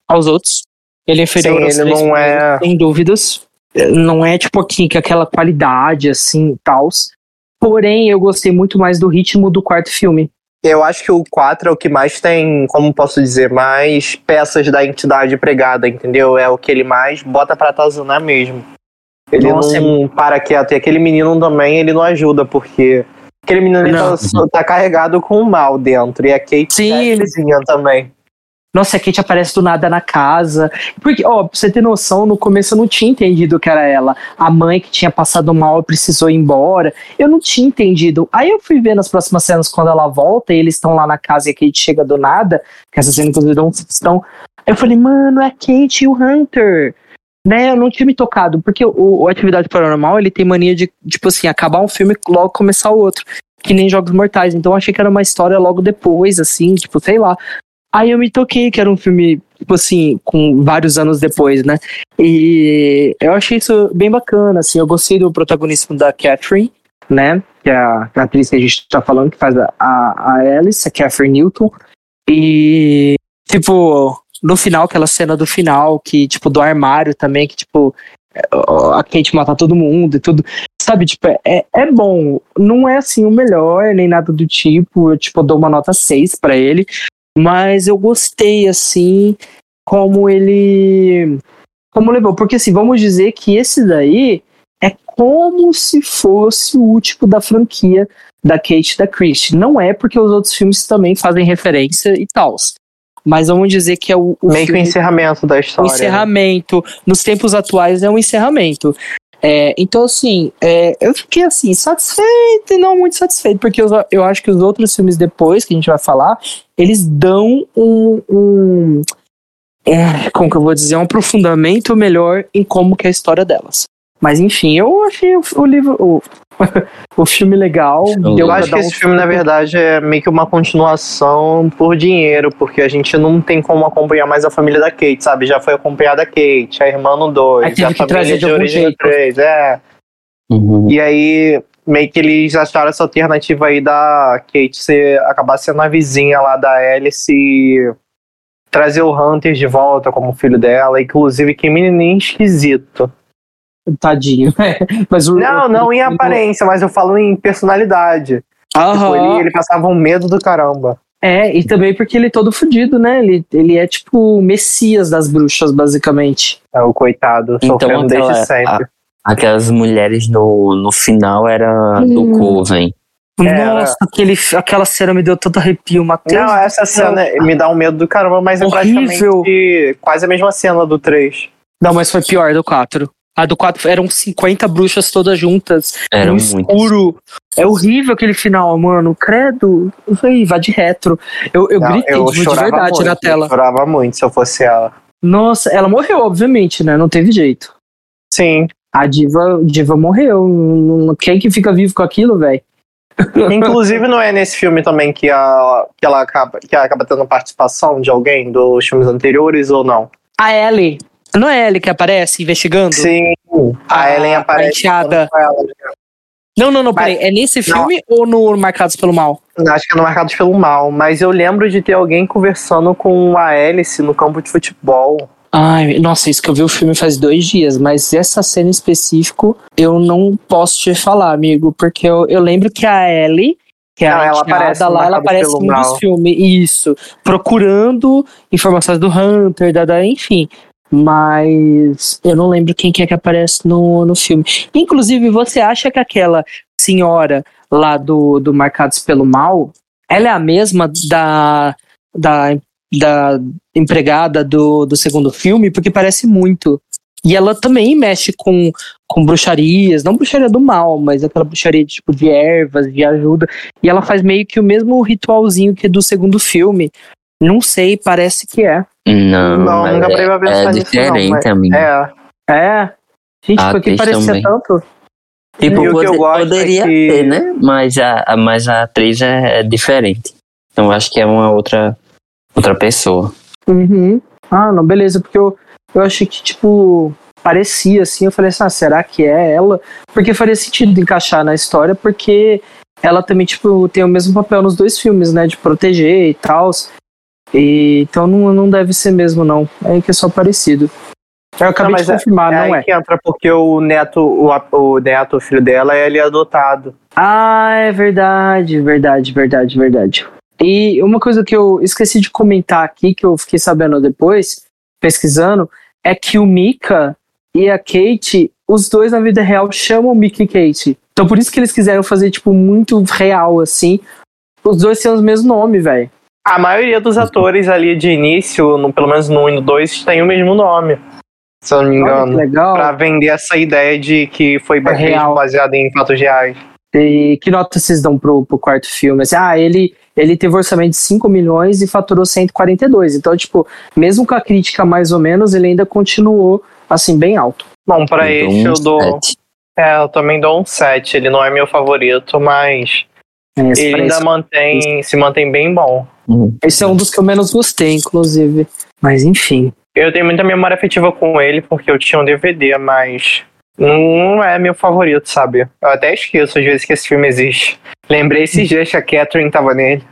aos outros. Ele é inferior sim, ele não é... sem dúvidas não é tipo aqui que aquela qualidade assim, tals. Porém, eu gostei muito mais do ritmo do quarto filme. Eu acho que o 4 é o que mais tem, como posso dizer, mais peças da entidade pregada, entendeu? É o que ele mais bota pra atazanar mesmo. Ele Nossa, não é... para quieto. E aquele menino também, ele não ajuda, porque aquele menino tá, tá, carregado com o mal dentro. E a Kate Sim, é ele... também. Nossa, a Kate aparece do nada na casa. Porque, ó, pra você ter noção, no começo eu não tinha entendido que era ela. A mãe que tinha passado mal precisou ir embora. Eu não tinha entendido. Aí eu fui ver nas próximas cenas quando ela volta e eles estão lá na casa e a Kate chega do nada. Que essa cena, inclusive, não estão. Eu falei, mano, é a Kate e o Hunter. Né, eu não tinha me tocado, porque o, o Atividade Paranormal ele tem mania de, tipo assim, acabar um filme e logo começar o outro que nem Jogos Mortais. Então eu achei que era uma história logo depois, assim, tipo, sei lá. Aí eu me toquei que era um filme, tipo assim, com vários anos depois, né? E eu achei isso bem bacana, assim. Eu gostei do protagonismo da Catherine, né? Que é a, atriz que a gente tá falando, que faz a, a Alice, a Catherine Newton. E, tipo, no final, aquela cena do final, que, tipo, do armário também, que, tipo, a Kate mata todo mundo e tudo. Sabe, tipo, é, é bom. Não é, assim, o melhor, nem nada do tipo. Eu, tipo, dou uma nota 6 para ele. Mas eu gostei, assim, como ele. Como levou. Porque, assim, vamos dizer que esse daí é como se fosse o último da franquia da Kate da Christie. Não é porque os outros filmes também fazem referência e tal. Mas vamos dizer que é o. o Meio que o encerramento da história. O encerramento. Né? Nos tempos atuais é um encerramento. É, então, assim, é, eu fiquei assim, satisfeito e não muito satisfeito, porque eu, eu acho que os outros filmes depois, que a gente vai falar, eles dão um. um é, como que eu vou dizer? Um aprofundamento melhor em como que é a história delas. Mas enfim, eu achei o, o livro. O, o filme legal. Eu acho que um esse filme, na verdade, é meio que uma continuação por dinheiro, porque a gente não tem como acompanhar mais a família da Kate, sabe? Já foi acompanhada a Kate, a irmã no 2, a família de, de origem no 3, é. Uhum. E aí, meio que eles acharam essa alternativa aí da Kate ser, acabar sendo a vizinha lá da Alice e trazer o Hunter de volta como filho dela, inclusive que menininho esquisito. Tadinho. mas o, não, não em aparência, mas eu falo em personalidade. Aham. Tipo, ele, ele passava um medo do caramba. É, e também porque ele é todo fudido, né? Ele, ele é tipo o messias das bruxas, basicamente. É o coitado, então, sofrendo aquela, desde sempre. A, aquelas mulheres no, no final era hum. do Coven. Nossa, aquele, aquela cena me deu tanto arrepio, Matheus. Não, essa cena me dá um medo do caramba, mas Horrível. é praticamente quase a mesma cena do 3. Não, mas foi pior do 4. A do 4 eram 50 bruxas todas juntas. Era no escuro. É horrível aquele final, mano. Credo. Vai, vai de retro. Eu, eu Não, gritei eu de verdade muito, na tela. Eu chorava muito se eu fosse ela. Nossa, ela morreu, obviamente, né? Não teve jeito. Sim. A diva, diva morreu. Quem que fica vivo com aquilo, velho? Inclusive, não é nesse filme também que, a, que ela acaba, que ela acaba tendo participação de alguém dos filmes anteriores ou não? A Ellie. Não é Ellie que aparece investigando? Sim, a, a Ellen aparece. A Não, não, não, peraí. É nesse filme não. ou no Marcados pelo Mal? Acho que é no Marcados pelo Mal, mas eu lembro de ter alguém conversando com a Alice no campo de futebol. Ai, nossa, isso que eu vi o filme faz dois dias, mas essa cena em específico eu não posso te falar, amigo, porque eu, eu lembro que a Ellie, que é não, a ela aparece lá, ela aparece em um dos filmes, isso, procurando informações do Hunter, da, da enfim mas eu não lembro quem que é que aparece no, no filme. Inclusive, você acha que aquela senhora lá do, do Marcados pelo Mal, ela é a mesma da, da, da empregada do, do segundo filme? Porque parece muito. E ela também mexe com, com bruxarias, não bruxaria do mal, mas aquela bruxaria de, tipo, de ervas, de ajuda. E ela faz meio que o mesmo ritualzinho que do segundo filme. Não sei, parece que é. Não, não nunca parei pra pensar é nisso. Diferente, não, amigo. É. É. Gente, a porque parecia também. tanto. Tipo, pode, é poderia é que... ter, né? Mas a, mas a atriz é, é diferente. Então acho que é uma outra, outra pessoa. Uhum. Ah, não, beleza, porque eu, eu achei que, tipo, parecia assim. Eu falei assim, ah, será que é ela? Porque faria sentido encaixar na história, porque ela também, tipo, tem o mesmo papel nos dois filmes, né? De proteger e tal. E, então não, não deve ser mesmo, não. É que é só parecido. Eu acabei não, de é confirmar, é, não é. que entra porque o neto, o, o neto, o filho dela, ele é adotado. Ah, é verdade, verdade, verdade, verdade. E uma coisa que eu esqueci de comentar aqui, que eu fiquei sabendo depois, pesquisando, é que o Mika e a Kate, os dois na vida real chamam Mika e Kate. Então por isso que eles quiseram fazer, tipo, muito real, assim. Os dois têm os mesmos nomes, velho. A maioria dos atores ali de início, no, pelo menos no 1 e no 2, tem o mesmo nome. Se eu não me engano. legal. Pra vender essa ideia de que foi é baseado em fatos reais. E que nota vocês dão pro, pro quarto filme? Assim, ah, ele, ele teve orçamento de 5 milhões e faturou 142. Então, tipo, mesmo com a crítica mais ou menos, ele ainda continuou, assim, bem alto. Bom, pra então, esse eu dou. É, eu também dou um 7. Ele não é meu favorito, mas. É, ele ainda mantém, se mantém bem bom. Uhum. Esse é um dos que eu menos gostei, inclusive. Mas enfim. Eu tenho muita memória afetiva com ele porque eu tinha um DVD, mas não é meu favorito, sabe? Eu até esqueço às vezes que esse filme existe. Lembrei esses dias que a Catherine tava nele.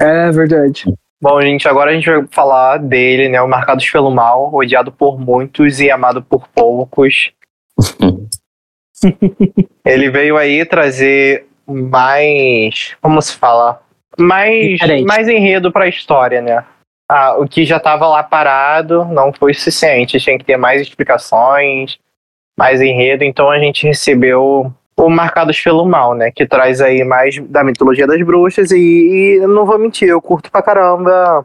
É verdade. Bom, gente, agora a gente vai falar dele, né? O Marcados pelo Mal, odiado por muitos e amado por poucos. ele veio aí trazer mais. Como se fala? Mais, mais enredo para a história, né? Ah, o que já estava lá parado não foi suficiente, tinha que ter mais explicações, mais enredo, então a gente recebeu o Marcados pelo Mal, né? Que traz aí mais da mitologia das bruxas e, e não vou mentir, eu curto pra caramba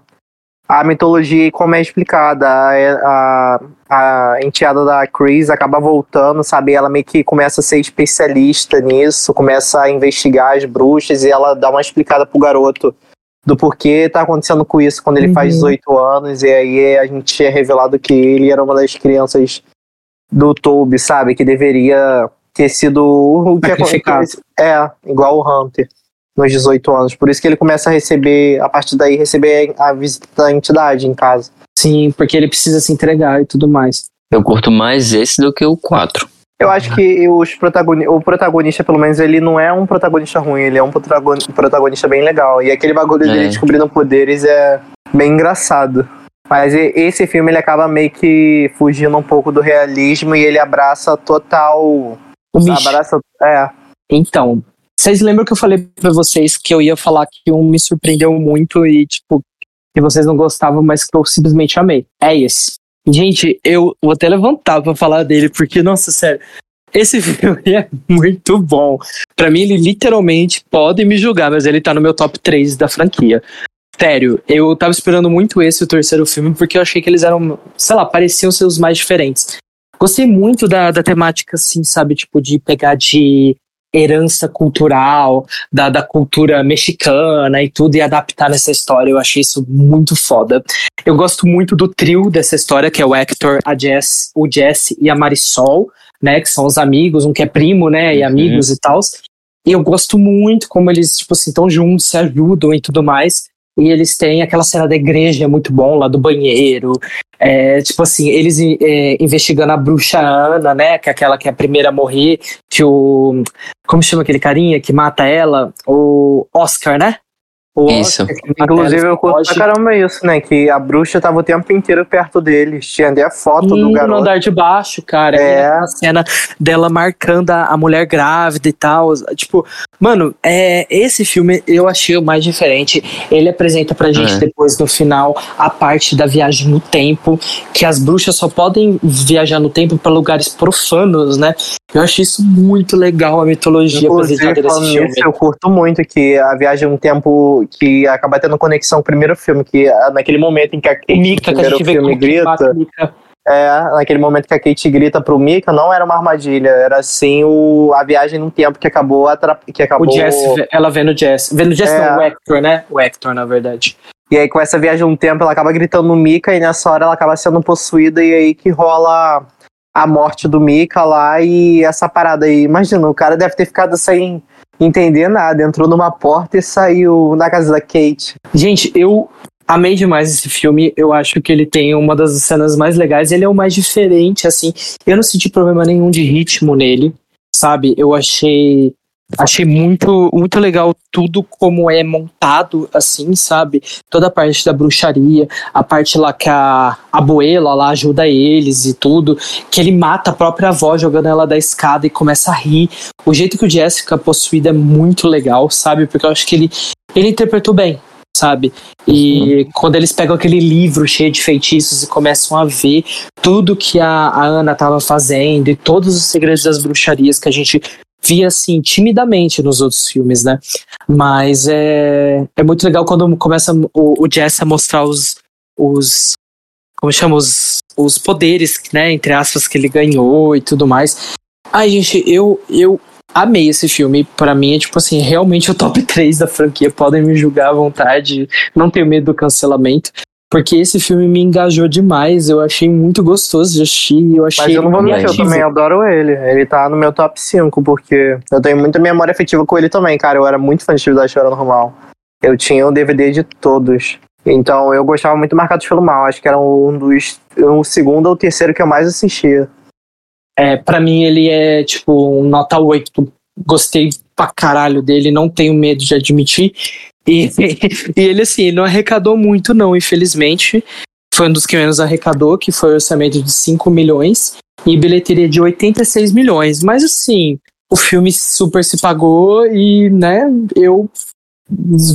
a mitologia e como é explicada. A, a, a enteada da Chris acaba voltando, sabe? Ela meio que começa a ser especialista nisso, começa a investigar as bruxas e ela dá uma explicada pro garoto do porquê tá acontecendo com isso quando ele uhum. faz 18 anos, e aí a gente é revelado que ele era uma das crianças do Toby, sabe? Que deveria ter sido o que aconteceu. É, igual o Hunter nos 18 anos. Por isso que ele começa a receber, a partir daí, receber a visita da entidade em casa. Sim, porque ele precisa se entregar e tudo mais. Eu curto mais esse do que o 4. Eu acho que os protagoni o protagonista, pelo menos, ele não é um protagonista ruim, ele é um protagonista bem legal. E aquele bagulho é. dele descobrindo poderes é bem engraçado. Mas esse filme ele acaba meio que fugindo um pouco do realismo e ele abraça total. O abraça, é. Então, vocês lembram que eu falei para vocês que eu ia falar que um me surpreendeu muito e, tipo, que vocês não gostavam, mas que eu simplesmente amei? É esse. Gente, eu vou até levantar pra falar dele, porque, nossa, sério, esse filme é muito bom. Para mim, ele literalmente pode me julgar, mas ele tá no meu top 3 da franquia. Sério, eu tava esperando muito esse, o terceiro filme, porque eu achei que eles eram, sei lá, pareciam ser os mais diferentes. Gostei muito da, da temática, assim, sabe? Tipo, de pegar de herança cultural da, da cultura mexicana e tudo e adaptar nessa história. Eu achei isso muito foda. Eu gosto muito do trio dessa história, que é o Hector, a Jess, o Jesse e a Marisol, né, que são os amigos, um que é primo, né, e uhum. amigos e tal. E eu gosto muito como eles, tipo assim, estão juntos, se ajudam e tudo mais. E eles têm aquela cena da igreja, é muito bom, lá do banheiro. É, tipo assim, eles é, investigando a bruxa Ana, né? Que é aquela que é a primeira a morrer. Que o. Como chama aquele carinha que mata ela? O Oscar, né? Isso. Inclusive, eu curto pra caramba isso, né? Que a bruxa tava o tempo inteiro perto deles. Tinha até a foto hum, do garoto. No andar de baixo, cara. É. A cena dela marcando a, mulher grávida e tal. Tipo, mano, é, esse filme eu achei o mais diferente. Ele apresenta pra gente é. depois, no final, a parte da viagem no tempo. Que as bruxas só podem viajar no tempo para lugares profanos, né? Eu achei isso muito legal, a mitologia Inclusive, apresentada nesse filme. eu curto muito que a viagem no tempo que acaba tendo conexão com o primeiro filme, que é naquele momento em que a Kate, Mika, que a gente filme, grita. É, naquele momento que a Kate grita pro Mika, não era uma armadilha, era sim o, a viagem no tempo que acabou que acabou. O Jess, ela vendo o Jess. Vendo o Jess, é. não, o Hector, né? O Hector, na verdade. E aí, com essa viagem no tempo, ela acaba gritando no Mika e nessa hora ela acaba sendo possuída, e aí que rola a morte do Mika lá e essa parada aí. Imagina, o cara deve ter ficado sem entender nada. Entrou numa porta e saiu na casa da Kate. Gente, eu amei demais esse filme. Eu acho que ele tem uma das cenas mais legais. Ele é o mais diferente, assim. Eu não senti problema nenhum de ritmo nele, sabe? Eu achei Achei muito, muito legal tudo como é montado, assim, sabe? Toda a parte da bruxaria, a parte lá que a abuela lá ajuda eles e tudo, que ele mata a própria avó jogando ela da escada e começa a rir. O jeito que o Jessica possuída é muito legal, sabe? Porque eu acho que ele, ele interpretou bem, sabe? E uhum. quando eles pegam aquele livro cheio de feitiços e começam a ver tudo que a, a Ana estava fazendo e todos os segredos das bruxarias que a gente via assim timidamente nos outros filmes, né? Mas é, é muito legal quando começa o, o Jess a mostrar os, os como chama os, os poderes, né, entre aspas que ele ganhou e tudo mais. Ai, gente, eu eu amei esse filme. Para mim é tipo assim, realmente o top 3 da franquia. Podem me julgar à vontade, não tenho medo do cancelamento. Porque esse filme me engajou demais, eu achei muito gostoso de assistir, eu achei Mas eu não vou mentir, eu também adoro ele. Ele tá no meu top 5, porque eu tenho muita memória afetiva com ele também, cara. Eu era muito fã de Atividade Chora Normal. Eu tinha o um DVD de todos. Então eu gostava muito Marcados pelo Mal. Acho que era um dos. o segundo ou terceiro que eu mais assistia. É, pra mim ele é tipo um nota 8. Gostei pra caralho dele, não tenho medo de admitir. E, e ele, assim, não arrecadou muito, não, infelizmente. Foi um dos que menos arrecadou, que foi o orçamento de 5 milhões e bilheteria de 86 milhões. Mas, assim, o filme super se pagou e, né, eu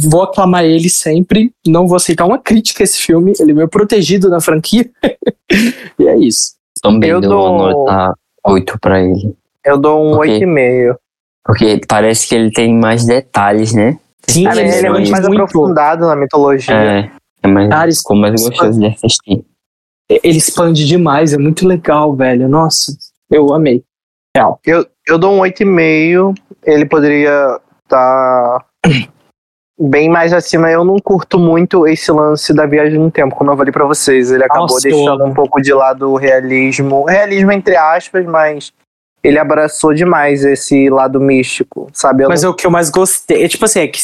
vou aclamar ele sempre. Não vou aceitar uma crítica a esse filme. Ele é meu protegido na franquia. e é isso. Também eu dou uma nota 8 pra ele. Eu dou um porque, 8,5. Porque parece que ele tem mais detalhes, né? Sim, ele, ele é muito mais muito... aprofundado na mitologia. É. É mais, Cara, ficou mais gostoso de assistir. Ele expande demais, é muito legal, velho. Nossa, eu amei. Real. Eu, eu dou um 8,5. Ele poderia estar tá bem mais acima. Eu não curto muito esse lance da viagem no tempo, como eu falei pra vocês. Ele acabou Nossa, deixando um pouco de lado o realismo. Realismo entre aspas, mas ele abraçou demais esse lado místico, sabe? Eu Mas não... é o que eu mais gostei. É tipo assim, é que,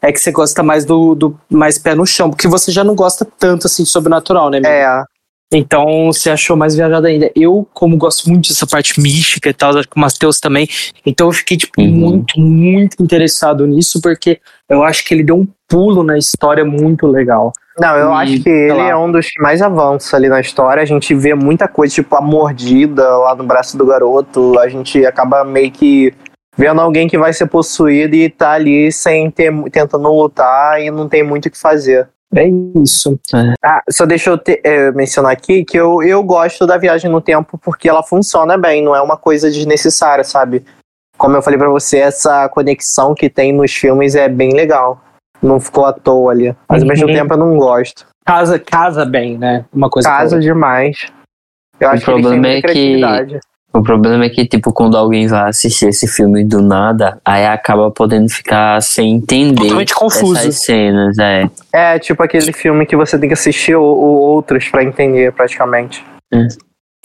é que você gosta mais do, do mais pé no chão, porque você já não gosta tanto assim de sobrenatural, né? Amigo? É. Então você achou mais viajado ainda. Eu, como gosto muito dessa parte mística e tal, com o Matheus também, então eu fiquei, tipo, uhum. muito, muito interessado nisso, porque eu acho que ele deu um pulo na história muito legal. Não, eu e, acho que ele lá. é um dos que mais avança ali na história. A gente vê muita coisa, tipo a mordida lá no braço do garoto. A gente acaba meio que vendo alguém que vai ser possuído e tá ali sem ter, tentando lutar e não tem muito o que fazer. É isso. É. Ah, só deixa eu te, é, mencionar aqui que eu, eu gosto da viagem no tempo porque ela funciona bem, não é uma coisa desnecessária, sabe? Como eu falei para você, essa conexão que tem nos filmes é bem legal não ficou à toa ali. Mas ao mesmo uhum. tempo eu não gosto. Casa, casa bem, né? Uma coisa Casa demais. Eu o acho problema que é que o problema é que, tipo, quando alguém vai assistir esse filme do nada, aí acaba podendo ficar sem entender Totalmente confuso. essas cenas, é. É, tipo aquele filme que você tem que assistir ou, ou outros para entender, praticamente. É.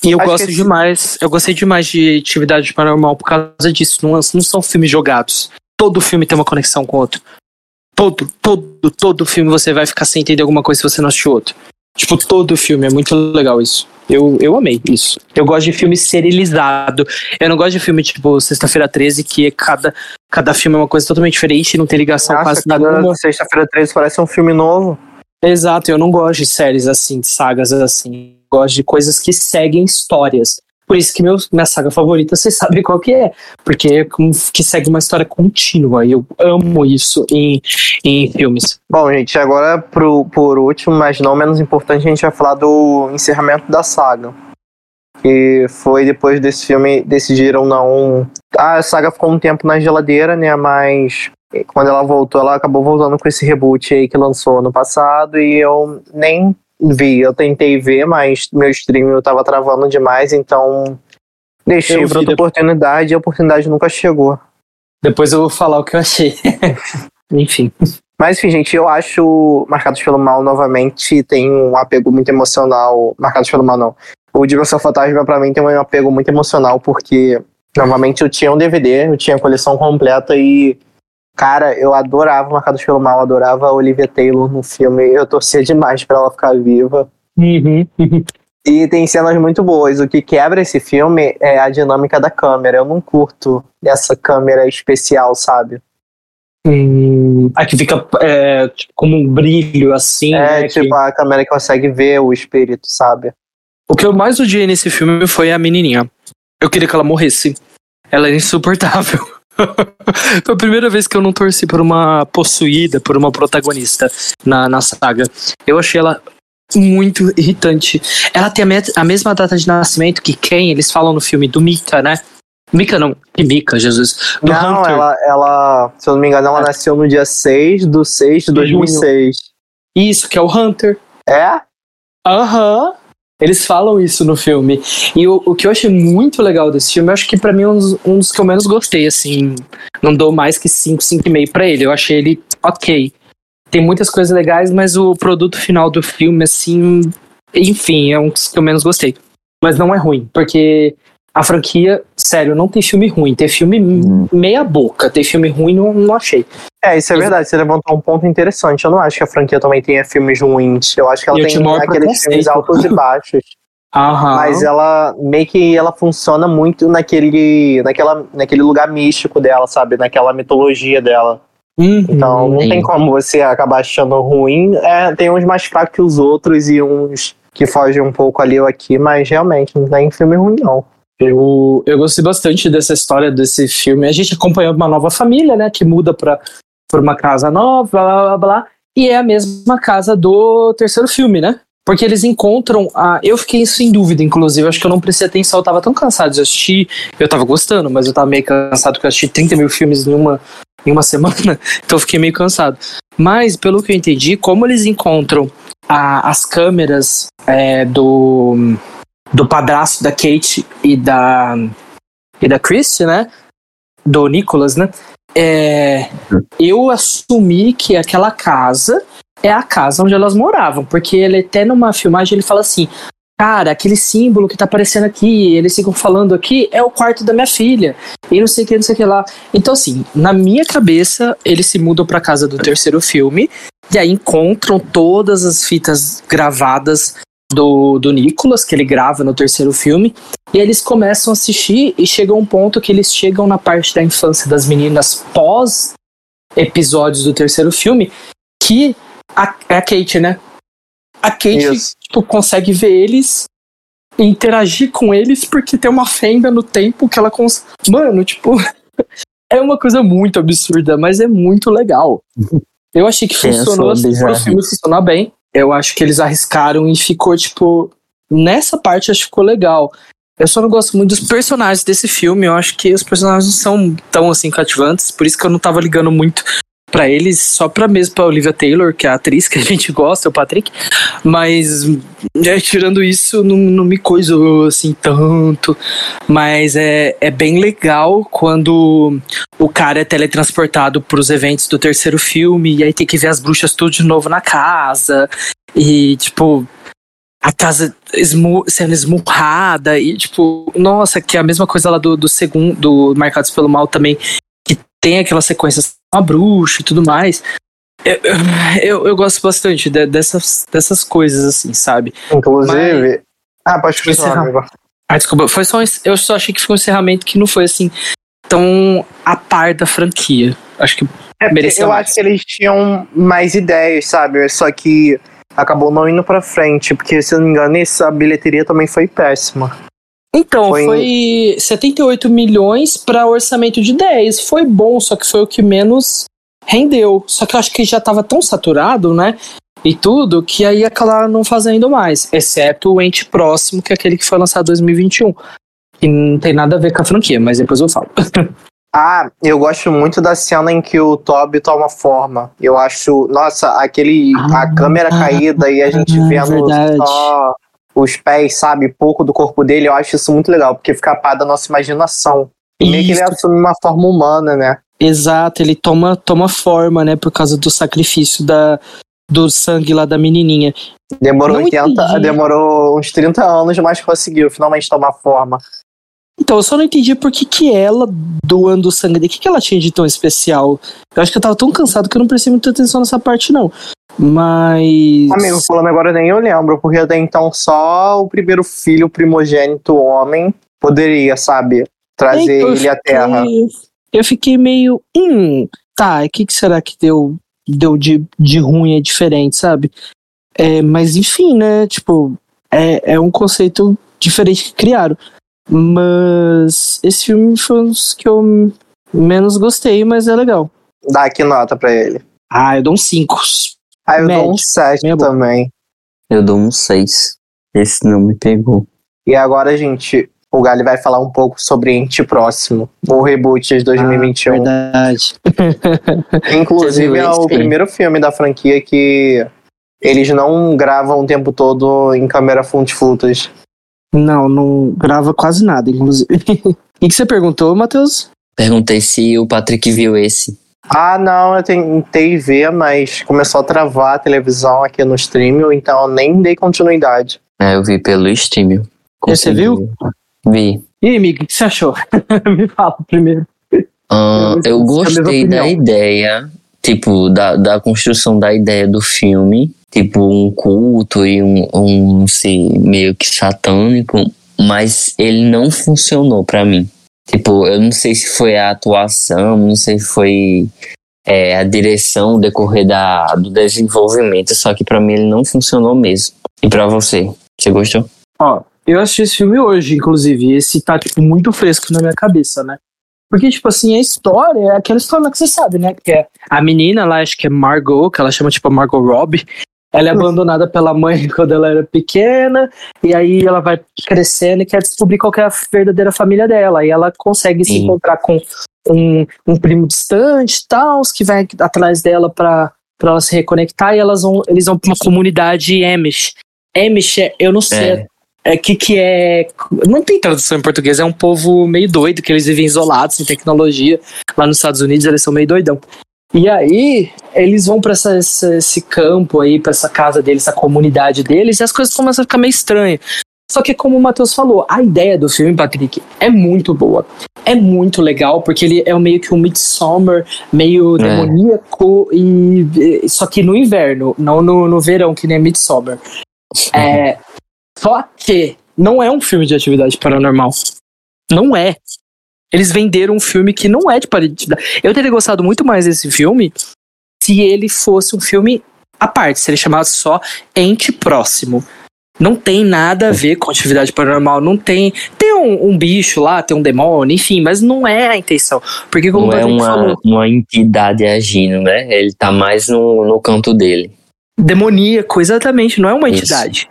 E eu Acho gosto demais, eu gostei demais de Atividade Paranormal por causa disso. Não, não são filmes jogados. Todo filme tem uma conexão com o outro todo, todo, todo filme você vai ficar sem entender alguma coisa se você não assistiu outro. Tipo, todo filme, é muito legal isso. Eu, eu amei isso. Eu gosto de filme serializado. Eu não gosto de filme tipo Sexta-feira 13, que cada, cada filme é uma coisa totalmente diferente, não tem ligação Nossa, quase nenhuma. Sexta-feira 13 parece um filme novo. Exato, eu não gosto de séries assim, de sagas assim. Eu gosto de coisas que seguem histórias. Por isso que meu, minha saga favorita, vocês sabem qual que é. Porque é que segue uma história contínua. E eu amo isso em, em filmes. Bom, gente, agora pro, por último, mas não menos importante, a gente vai falar do encerramento da saga. Que foi depois desse filme, decidiram não. A saga ficou um tempo na geladeira, né? Mas quando ela voltou, ela acabou voltando com esse reboot aí que lançou ano passado. E eu nem vi, eu tentei ver, mas meu stream eu tava travando demais, então deixei pra outra oportunidade e a oportunidade nunca chegou. Depois eu vou falar o que eu achei. enfim. Mas enfim, gente, eu acho Marcados pelo Mal novamente tem um apego muito emocional. Marcados pelo Mal não. O Dimensão Fantasma pra mim tem um apego muito emocional porque novamente eu tinha um DVD, eu tinha a coleção completa e Cara, eu adorava Marcados pelo Mal, adorava a Olivia Taylor no filme. Eu torcia demais para ela ficar viva. Uhum. e tem cenas muito boas. O que quebra esse filme é a dinâmica da câmera. Eu não curto essa câmera especial, sabe? Hum, aqui fica é, tipo, como um brilho assim. É, né, tipo que... a câmera que consegue ver o espírito, sabe? O que eu mais odiei nesse filme foi a menininha. Eu queria que ela morresse. Ela é insuportável. Foi a primeira vez que eu não torci por uma possuída, por uma protagonista na, na saga. Eu achei ela muito irritante. Ela tem a, me a mesma data de nascimento que quem? Eles falam no filme do Mika, né? Mika não, que Mika, Jesus. Do não, Hunter. Ela, ela, se eu não me engano, ela é. nasceu no dia 6 do 6 de 2006. Isso, que é o Hunter. É? Aham. Uhum. Eles falam isso no filme. E o, o que eu achei muito legal desse filme, eu acho que para mim é um dos, um dos, que eu menos gostei, assim. Não dou mais que 5, 5,5 pra ele. Eu achei ele ok. Tem muitas coisas legais, mas o produto final do filme, assim. Enfim, é um dos que eu menos gostei. Mas não é ruim, porque a franquia, sério, não tem filme ruim. Tem filme hum. meia boca. Tem filme ruim, não, não achei. É, isso é verdade. Você levantou um ponto interessante. Eu não acho que a franquia também tenha filmes ruins. Eu acho que ela eu tem aqueles filmes altos e baixos. Aham. Mas ela meio que ela funciona muito naquele, naquela, naquele lugar místico dela, sabe? Naquela mitologia dela. Uhum, então não tem como você acabar achando ruim. É, tem uns mais fracos que os outros e uns que fogem um pouco ali ou aqui, mas realmente não tem filme ruim, não. Eu, eu gostei bastante dessa história desse filme. A gente acompanhou uma nova família, né? Que muda para uma casa nova, blá, blá, blá, E é a mesma casa do terceiro filme, né? Porque eles encontram a. Eu fiquei isso em dúvida, inclusive. Acho que eu não prestei atenção. Eu tava tão cansado de assistir. Eu tava gostando, mas eu tava meio cansado porque eu assisti 30 mil filmes em uma, em uma semana, então eu fiquei meio cansado. Mas, pelo que eu entendi, como eles encontram a, as câmeras é, do, do padrasto da Kate e da, e da Christie, né? Do Nicholas, né? É, eu assumi que aquela casa é a casa onde elas moravam, porque ele até numa filmagem ele fala assim: cara, aquele símbolo que tá aparecendo aqui, eles ficam falando aqui, é o quarto da minha filha. E não sei o que, não sei o que lá. Então, assim, na minha cabeça, eles se mudam pra casa do terceiro filme, e aí encontram todas as fitas gravadas do, do Nicolas, que ele grava no terceiro filme, e eles começam a assistir e chega um ponto que eles chegam na parte da infância das meninas pós episódios do terceiro filme, que a, é a Kate, né? a Kate tipo, consegue ver eles interagir com eles porque tem uma fenda no tempo que ela consegue. Mano, tipo, é uma coisa muito absurda, mas é muito legal. Eu achei que funcionou assim, o filme funcionar bem. Eu acho que eles arriscaram e ficou, tipo, nessa parte acho que ficou legal. Eu só não gosto muito dos personagens desse filme. Eu acho que os personagens não são tão assim cativantes, por isso que eu não tava ligando muito para eles, só pra mesmo pra Olivia Taylor, que é a atriz que a gente gosta, o Patrick. Mas, é, tirando isso, não, não me coisou assim tanto. Mas é, é bem legal quando o cara é teletransportado pros eventos do terceiro filme, e aí tem que ver as bruxas tudo de novo na casa. E, tipo, a casa esmu sendo esmurrada e, tipo, nossa, que é a mesma coisa lá do, do segundo, do Marcados pelo Mal também, que tem aquelas sequências uma bruxa e tudo mais. Eu, eu, eu gosto bastante de, dessas, dessas coisas, assim, sabe? Inclusive. Mas, ah, pode continuar, Ah, desculpa, foi só um, eu só achei que foi um encerramento que não foi assim tão a par da franquia. Acho que é eu mais. acho que eles tinham mais ideias, sabe? Só que acabou não indo pra frente, porque se eu não me engano, essa bilheteria também foi péssima. Então, foi, foi 78 milhões para orçamento de 10. Foi bom, só que foi o que menos rendeu. Só que eu acho que já estava tão saturado, né? E tudo, que aí acabaram não fazendo mais. Exceto o Ente Próximo, que é aquele que foi lançado em 2021. Que não tem nada a ver com a franquia, mas depois eu falo. ah, eu gosto muito da cena em que o Toby toma forma. Eu acho, nossa, aquele. Ah, a câmera caída e a gente ah, vendo verdade. só os pés, sabe, pouco do corpo dele, eu acho isso muito legal, porque fica a par da nossa imaginação. E meio que ele assume uma forma humana, né? Exato, ele toma, toma forma, né, por causa do sacrifício da, do sangue lá da menininha. Demorou 80, demorou uns 30 anos, mas conseguiu finalmente tomar forma. Então, eu só não entendi por que, que ela, doando o sangue dele, o que, que ela tinha de tão especial? Eu acho que eu tava tão cansado que eu não prestei muita atenção nessa parte, não. Mas. Amigo, falando agora nem eu lembro, porque até então só o primeiro filho primogênito homem poderia, sabe, trazer então, ele à Terra. Eu fiquei meio. Hum, tá, o que, que será que deu, deu de, de ruim é diferente, sabe? É, mas enfim, né? Tipo, é, é um conceito diferente que criaram. Mas esse filme foi um dos que eu menos gostei, mas é legal. Dá que nota pra ele? Ah, eu dou um 5. Ah, eu Médio. dou um 7 também. Eu dou um 6. Esse não me pegou. E agora, gente, o Gali vai falar um pouco sobre Ente Próximo, o reboot de 2021. Ah, verdade. Inclusive, é o primeiro filme da franquia que eles não gravam o tempo todo em câmera fonte flutas. Não, não grava quase nada, inclusive. O que você perguntou, Matheus? Perguntei se o Patrick viu esse. Ah, não, eu tentei ver, mas começou a travar a televisão aqui no streaming, então eu nem dei continuidade. É, eu vi pelo streaming. Você viu? Vi. E aí, amigo, o que você achou? Me fala primeiro. Uh, eu gostei da ideia, tipo, da, da construção da ideia do filme, tipo, um culto e um, um assim, meio que satânico, mas ele não funcionou para mim. Tipo, eu não sei se foi a atuação, não sei se foi é, a direção, o decorrer da, do desenvolvimento, só que para mim ele não funcionou mesmo. E para você, você gostou? Ó, eu assisti esse filme hoje, inclusive, e esse tá, tipo, muito fresco na minha cabeça, né? Porque, tipo assim, a história é aquela história que você sabe, né? Que é a menina lá, acho que é Margot, que ela chama, tipo, Margot Robbie. Ela é abandonada pela mãe quando ela era pequena, e aí ela vai crescendo e quer descobrir qual é a verdadeira família dela. E ela consegue Sim. se encontrar com um, um primo distante e tal, que vai atrás dela para para ela se reconectar e elas vão, eles vão para uma comunidade Amish. Amish, é, eu não sei é. é que que é, não tem tradução em português, é um povo meio doido que eles vivem isolados sem tecnologia. Lá nos Estados Unidos eles são meio doidão. E aí, eles vão para esse campo aí, para essa casa deles, essa comunidade deles, e as coisas começam a ficar meio estranhas. Só que, como o Matheus falou, a ideia do filme, Patrick, é muito boa. É muito legal, porque ele é meio que um Midsommar, meio é. demoníaco, e, só que no inverno, não no, no verão, que nem Midsommar. É, só que não é um filme de atividade paranormal. Não é. Eles venderam um filme que não é de parede. Eu teria gostado muito mais desse filme se ele fosse um filme à parte, se ele chamasse só Ente Próximo. Não tem nada a ver com atividade paranormal, não tem. Tem um, um bicho lá, tem um demônio, enfim, mas não é a intenção. Porque como não é uma, falou, uma entidade agindo, né? Ele tá mais no, no canto dele. Demoníaco, exatamente, não é uma entidade.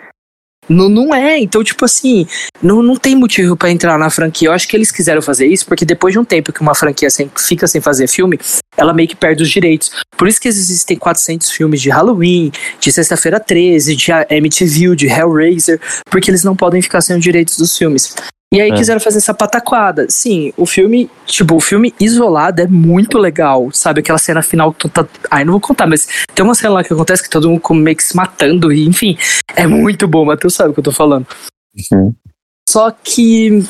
Não, não é, então, tipo assim, não, não tem motivo para entrar na franquia. Eu acho que eles quiseram fazer isso porque depois de um tempo que uma franquia sem, fica sem fazer filme, ela meio que perde os direitos. Por isso que existem 400 filmes de Halloween, de Sexta-feira 13, de MTV, de Hellraiser, porque eles não podem ficar sem os direitos dos filmes. E aí é. quiseram fazer essa pataquada. Sim, o filme, tipo, o filme isolado é muito legal, sabe? Aquela cena final que tá. Ai, não vou contar, mas tem uma cena lá que acontece que todo mundo meio que se matando, e enfim, é muito bom, Matheus sabe o que eu tô falando. Uhum. Só que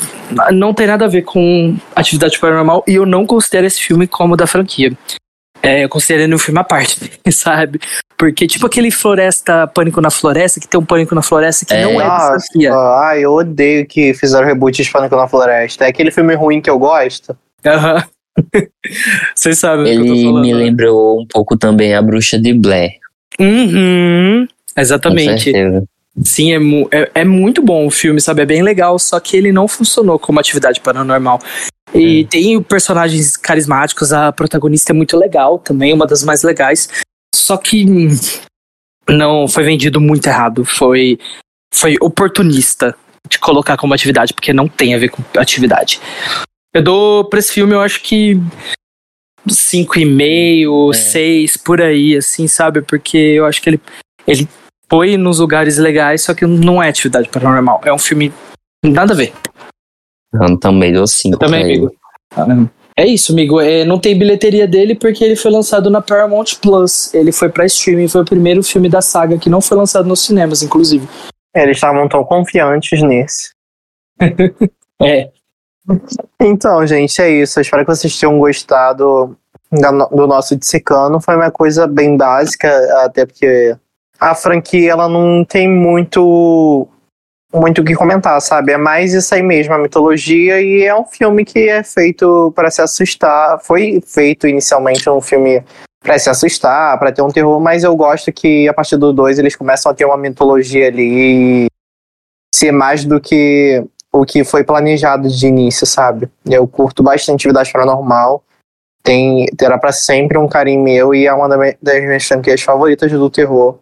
não tem nada a ver com atividade paranormal e eu não considero esse filme como da franquia. É, eu considero ele um filme à parte, sabe? Porque, tipo aquele Floresta, Pânico na Floresta, que tem um Pânico na Floresta que é. não é Nossa, franquia. Ai, eu odeio que fizeram reboot de Pânico na Floresta. É aquele filme ruim que eu gosto. Aham. Vocês sabem Ele o que eu tô falando. me lembrou um pouco também a Bruxa de Blair. Uhum, exatamente. Sim, é, é, é, muito bom o filme, sabe? É bem legal, só que ele não funcionou como atividade paranormal. E hum. tem personagens carismáticos, a protagonista é muito legal também, uma das mais legais. Só que não foi vendido muito errado. Foi, foi oportunista de colocar como atividade, porque não tem a ver com atividade. Eu dou pra esse filme, eu acho que 5,5, é. 6, por aí, assim, sabe? Porque eu acho que ele, ele foi nos lugares legais, só que não é atividade paranormal. É um filme nada a ver. Eu também dou 5. Também, amigo. É isso, amigo. É, não tem bilheteria dele porque ele foi lançado na Paramount Plus. Ele foi pra streaming, foi o primeiro filme da saga que não foi lançado nos cinemas, inclusive. Eles estavam tão confiantes nesse. é. Então, gente, é isso. Eu espero que vocês tenham gostado do nosso Dissecano. Foi uma coisa bem básica, até porque a franquia ela não tem muito muito o que comentar, sabe? É mais isso aí mesmo, a mitologia, e é um filme que é feito para se assustar. Foi feito inicialmente um filme para se assustar, para ter um terror, mas eu gosto que a partir do 2 eles começam a ter uma mitologia ali ser mais do que o que foi planejado de início, sabe? Eu curto bastante atividade paranormal. Tem, terá para sempre um carinho meu e é uma das minhas franquias favoritas do terror.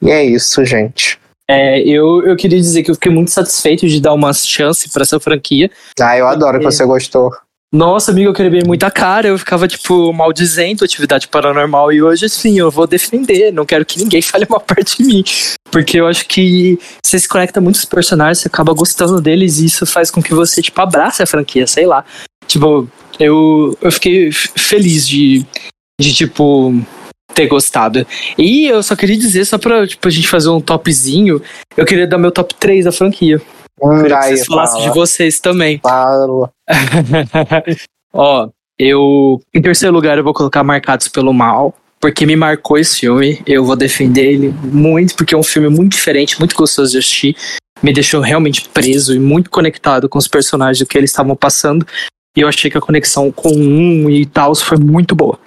E é isso, gente. É, eu, eu queria dizer que eu fiquei muito satisfeito de dar uma chance para essa franquia. Ah, eu adoro que você gostou. Nossa, amigo, eu quebrei muita cara, eu ficava, tipo, maldizendo atividade paranormal, e hoje, assim, eu vou defender, não quero que ninguém fale uma parte de mim, porque eu acho que você se conecta muito com os personagens, você acaba gostando deles, e isso faz com que você, tipo, abrace a franquia, sei lá. Tipo, eu, eu fiquei feliz de, de, tipo, ter gostado. E eu só queria dizer, só pra tipo, a gente fazer um topzinho, eu queria dar meu top 3 da franquia. Hum, que vocês falassem de vocês também. Fala. Ó, eu. Em terceiro lugar, eu vou colocar Marcados pelo Mal. Porque me marcou esse filme. Eu vou defender ele muito, porque é um filme muito diferente, muito gostoso de assistir. Me deixou realmente preso e muito conectado com os personagens do que eles estavam passando. E eu achei que a conexão com um e tal foi muito boa.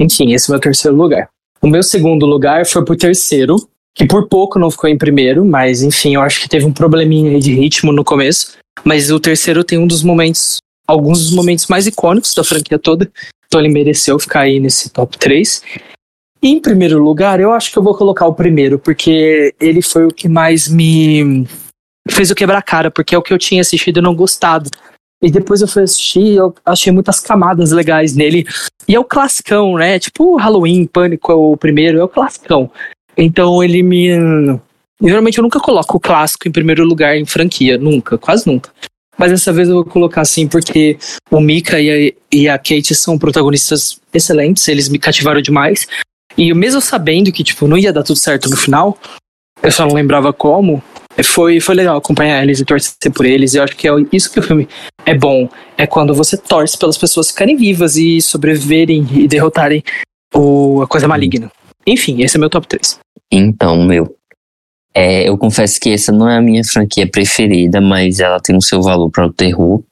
Enfim, esse é o meu terceiro lugar. O meu segundo lugar foi pro terceiro, que por pouco não ficou em primeiro, mas enfim, eu acho que teve um probleminha aí de ritmo no começo. Mas o terceiro tem um dos momentos, alguns dos momentos mais icônicos da franquia toda. Então ele mereceu ficar aí nesse top 3. E em primeiro lugar, eu acho que eu vou colocar o primeiro, porque ele foi o que mais me fez o quebrar a cara, porque é o que eu tinha assistido e não gostado. E depois eu fui assistir eu achei muitas camadas legais nele. E é o classicão, né? Tipo Halloween, Pânico é o primeiro, é o classicão. Então ele me. Geralmente eu nunca coloco o clássico em primeiro lugar em franquia, nunca, quase nunca. Mas dessa vez eu vou colocar assim, porque o Mika e a, e a Kate são protagonistas excelentes, eles me cativaram demais. E mesmo sabendo que, tipo, não ia dar tudo certo no final, eu só não lembrava como, foi, foi legal acompanhar eles e torcer por eles. Eu acho que é isso que o filme é bom. É quando você torce pelas pessoas ficarem vivas e sobreviverem e derrotarem o, a coisa maligna. Enfim, esse é meu top 3. Então, meu. É, eu confesso que essa não é a minha franquia preferida, mas ela tem o seu valor para o terror.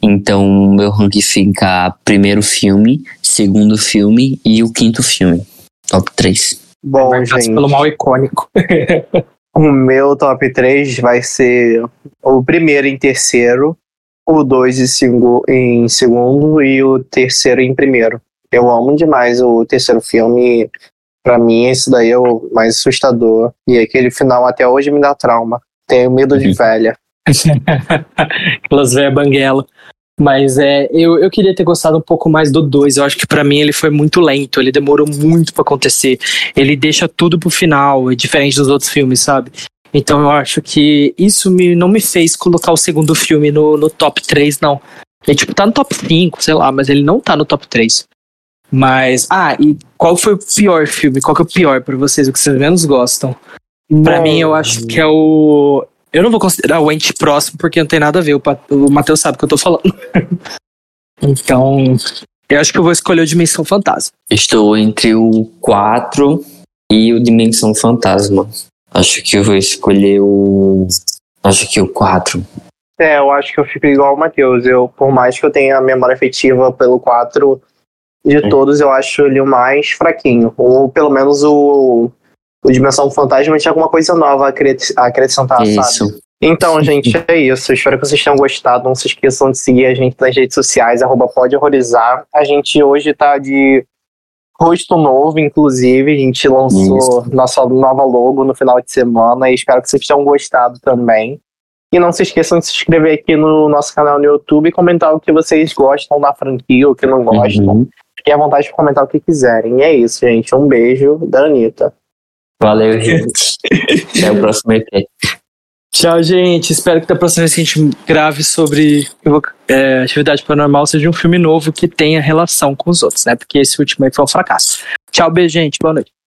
Então, meu ranking fica primeiro filme, segundo filme e o quinto filme. Top 3. Bom, gente. Pelo mal icônico. o meu top 3 vai ser o primeiro em terceiro, o dois em segundo e o terceiro em primeiro. Eu amo demais o terceiro filme. Pra mim, esse daí é o mais assustador. E aquele final até hoje me dá trauma. Tenho medo de uhum. velha. Aquelas velhas banguela. Mas é, eu, eu queria ter gostado um pouco mais do 2. Eu acho que para mim ele foi muito lento, ele demorou muito para acontecer. Ele deixa tudo pro final, é diferente dos outros filmes, sabe? Então eu acho que isso me, não me fez colocar o segundo filme no, no top 3, não. Ele, tipo, tá no top 5, sei lá, mas ele não tá no top 3. Mas, ah, e qual foi o pior filme? Qual que é o pior para vocês, o que vocês menos gostam? Para mim, eu acho que é o. Eu não vou considerar o ente próximo porque não tem nada a ver. O, o Matheus sabe o que eu tô falando. então, eu acho que eu vou escolher o Dimensão Fantasma. Estou entre o 4 e o Dimensão Fantasma. Acho que eu vou escolher o. Acho que o 4. É, eu acho que eu fico igual o Matheus. Eu, por mais que eu tenha a memória afetiva pelo 4, de é. todos, eu acho ele o mais fraquinho. Ou pelo menos o, o Dimensão Fantasma tinha alguma coisa nova a acrescentar, isso. sabe? Então, gente, é isso. Espero que vocês tenham gostado. Não se esqueçam de seguir a gente nas redes sociais, arroba pode horrorizar. A gente hoje tá de rosto novo, inclusive. A gente lançou isso. nossa nova logo no final de semana e espero que vocês tenham gostado também. E não se esqueçam de se inscrever aqui no nosso canal no YouTube e comentar o que vocês gostam da franquia, o que não gostam. Uhum. Fiquem à vontade de comentar o que quiserem. E é isso, gente. Um beijo da Anitta. Valeu, gente. Até o próximo EP. Tchau, gente. Espero que da próxima vez que a gente grave sobre é, atividade paranormal seja um filme novo que tenha relação com os outros, né? Porque esse último aí foi um fracasso. Tchau, beijo, gente. Boa noite.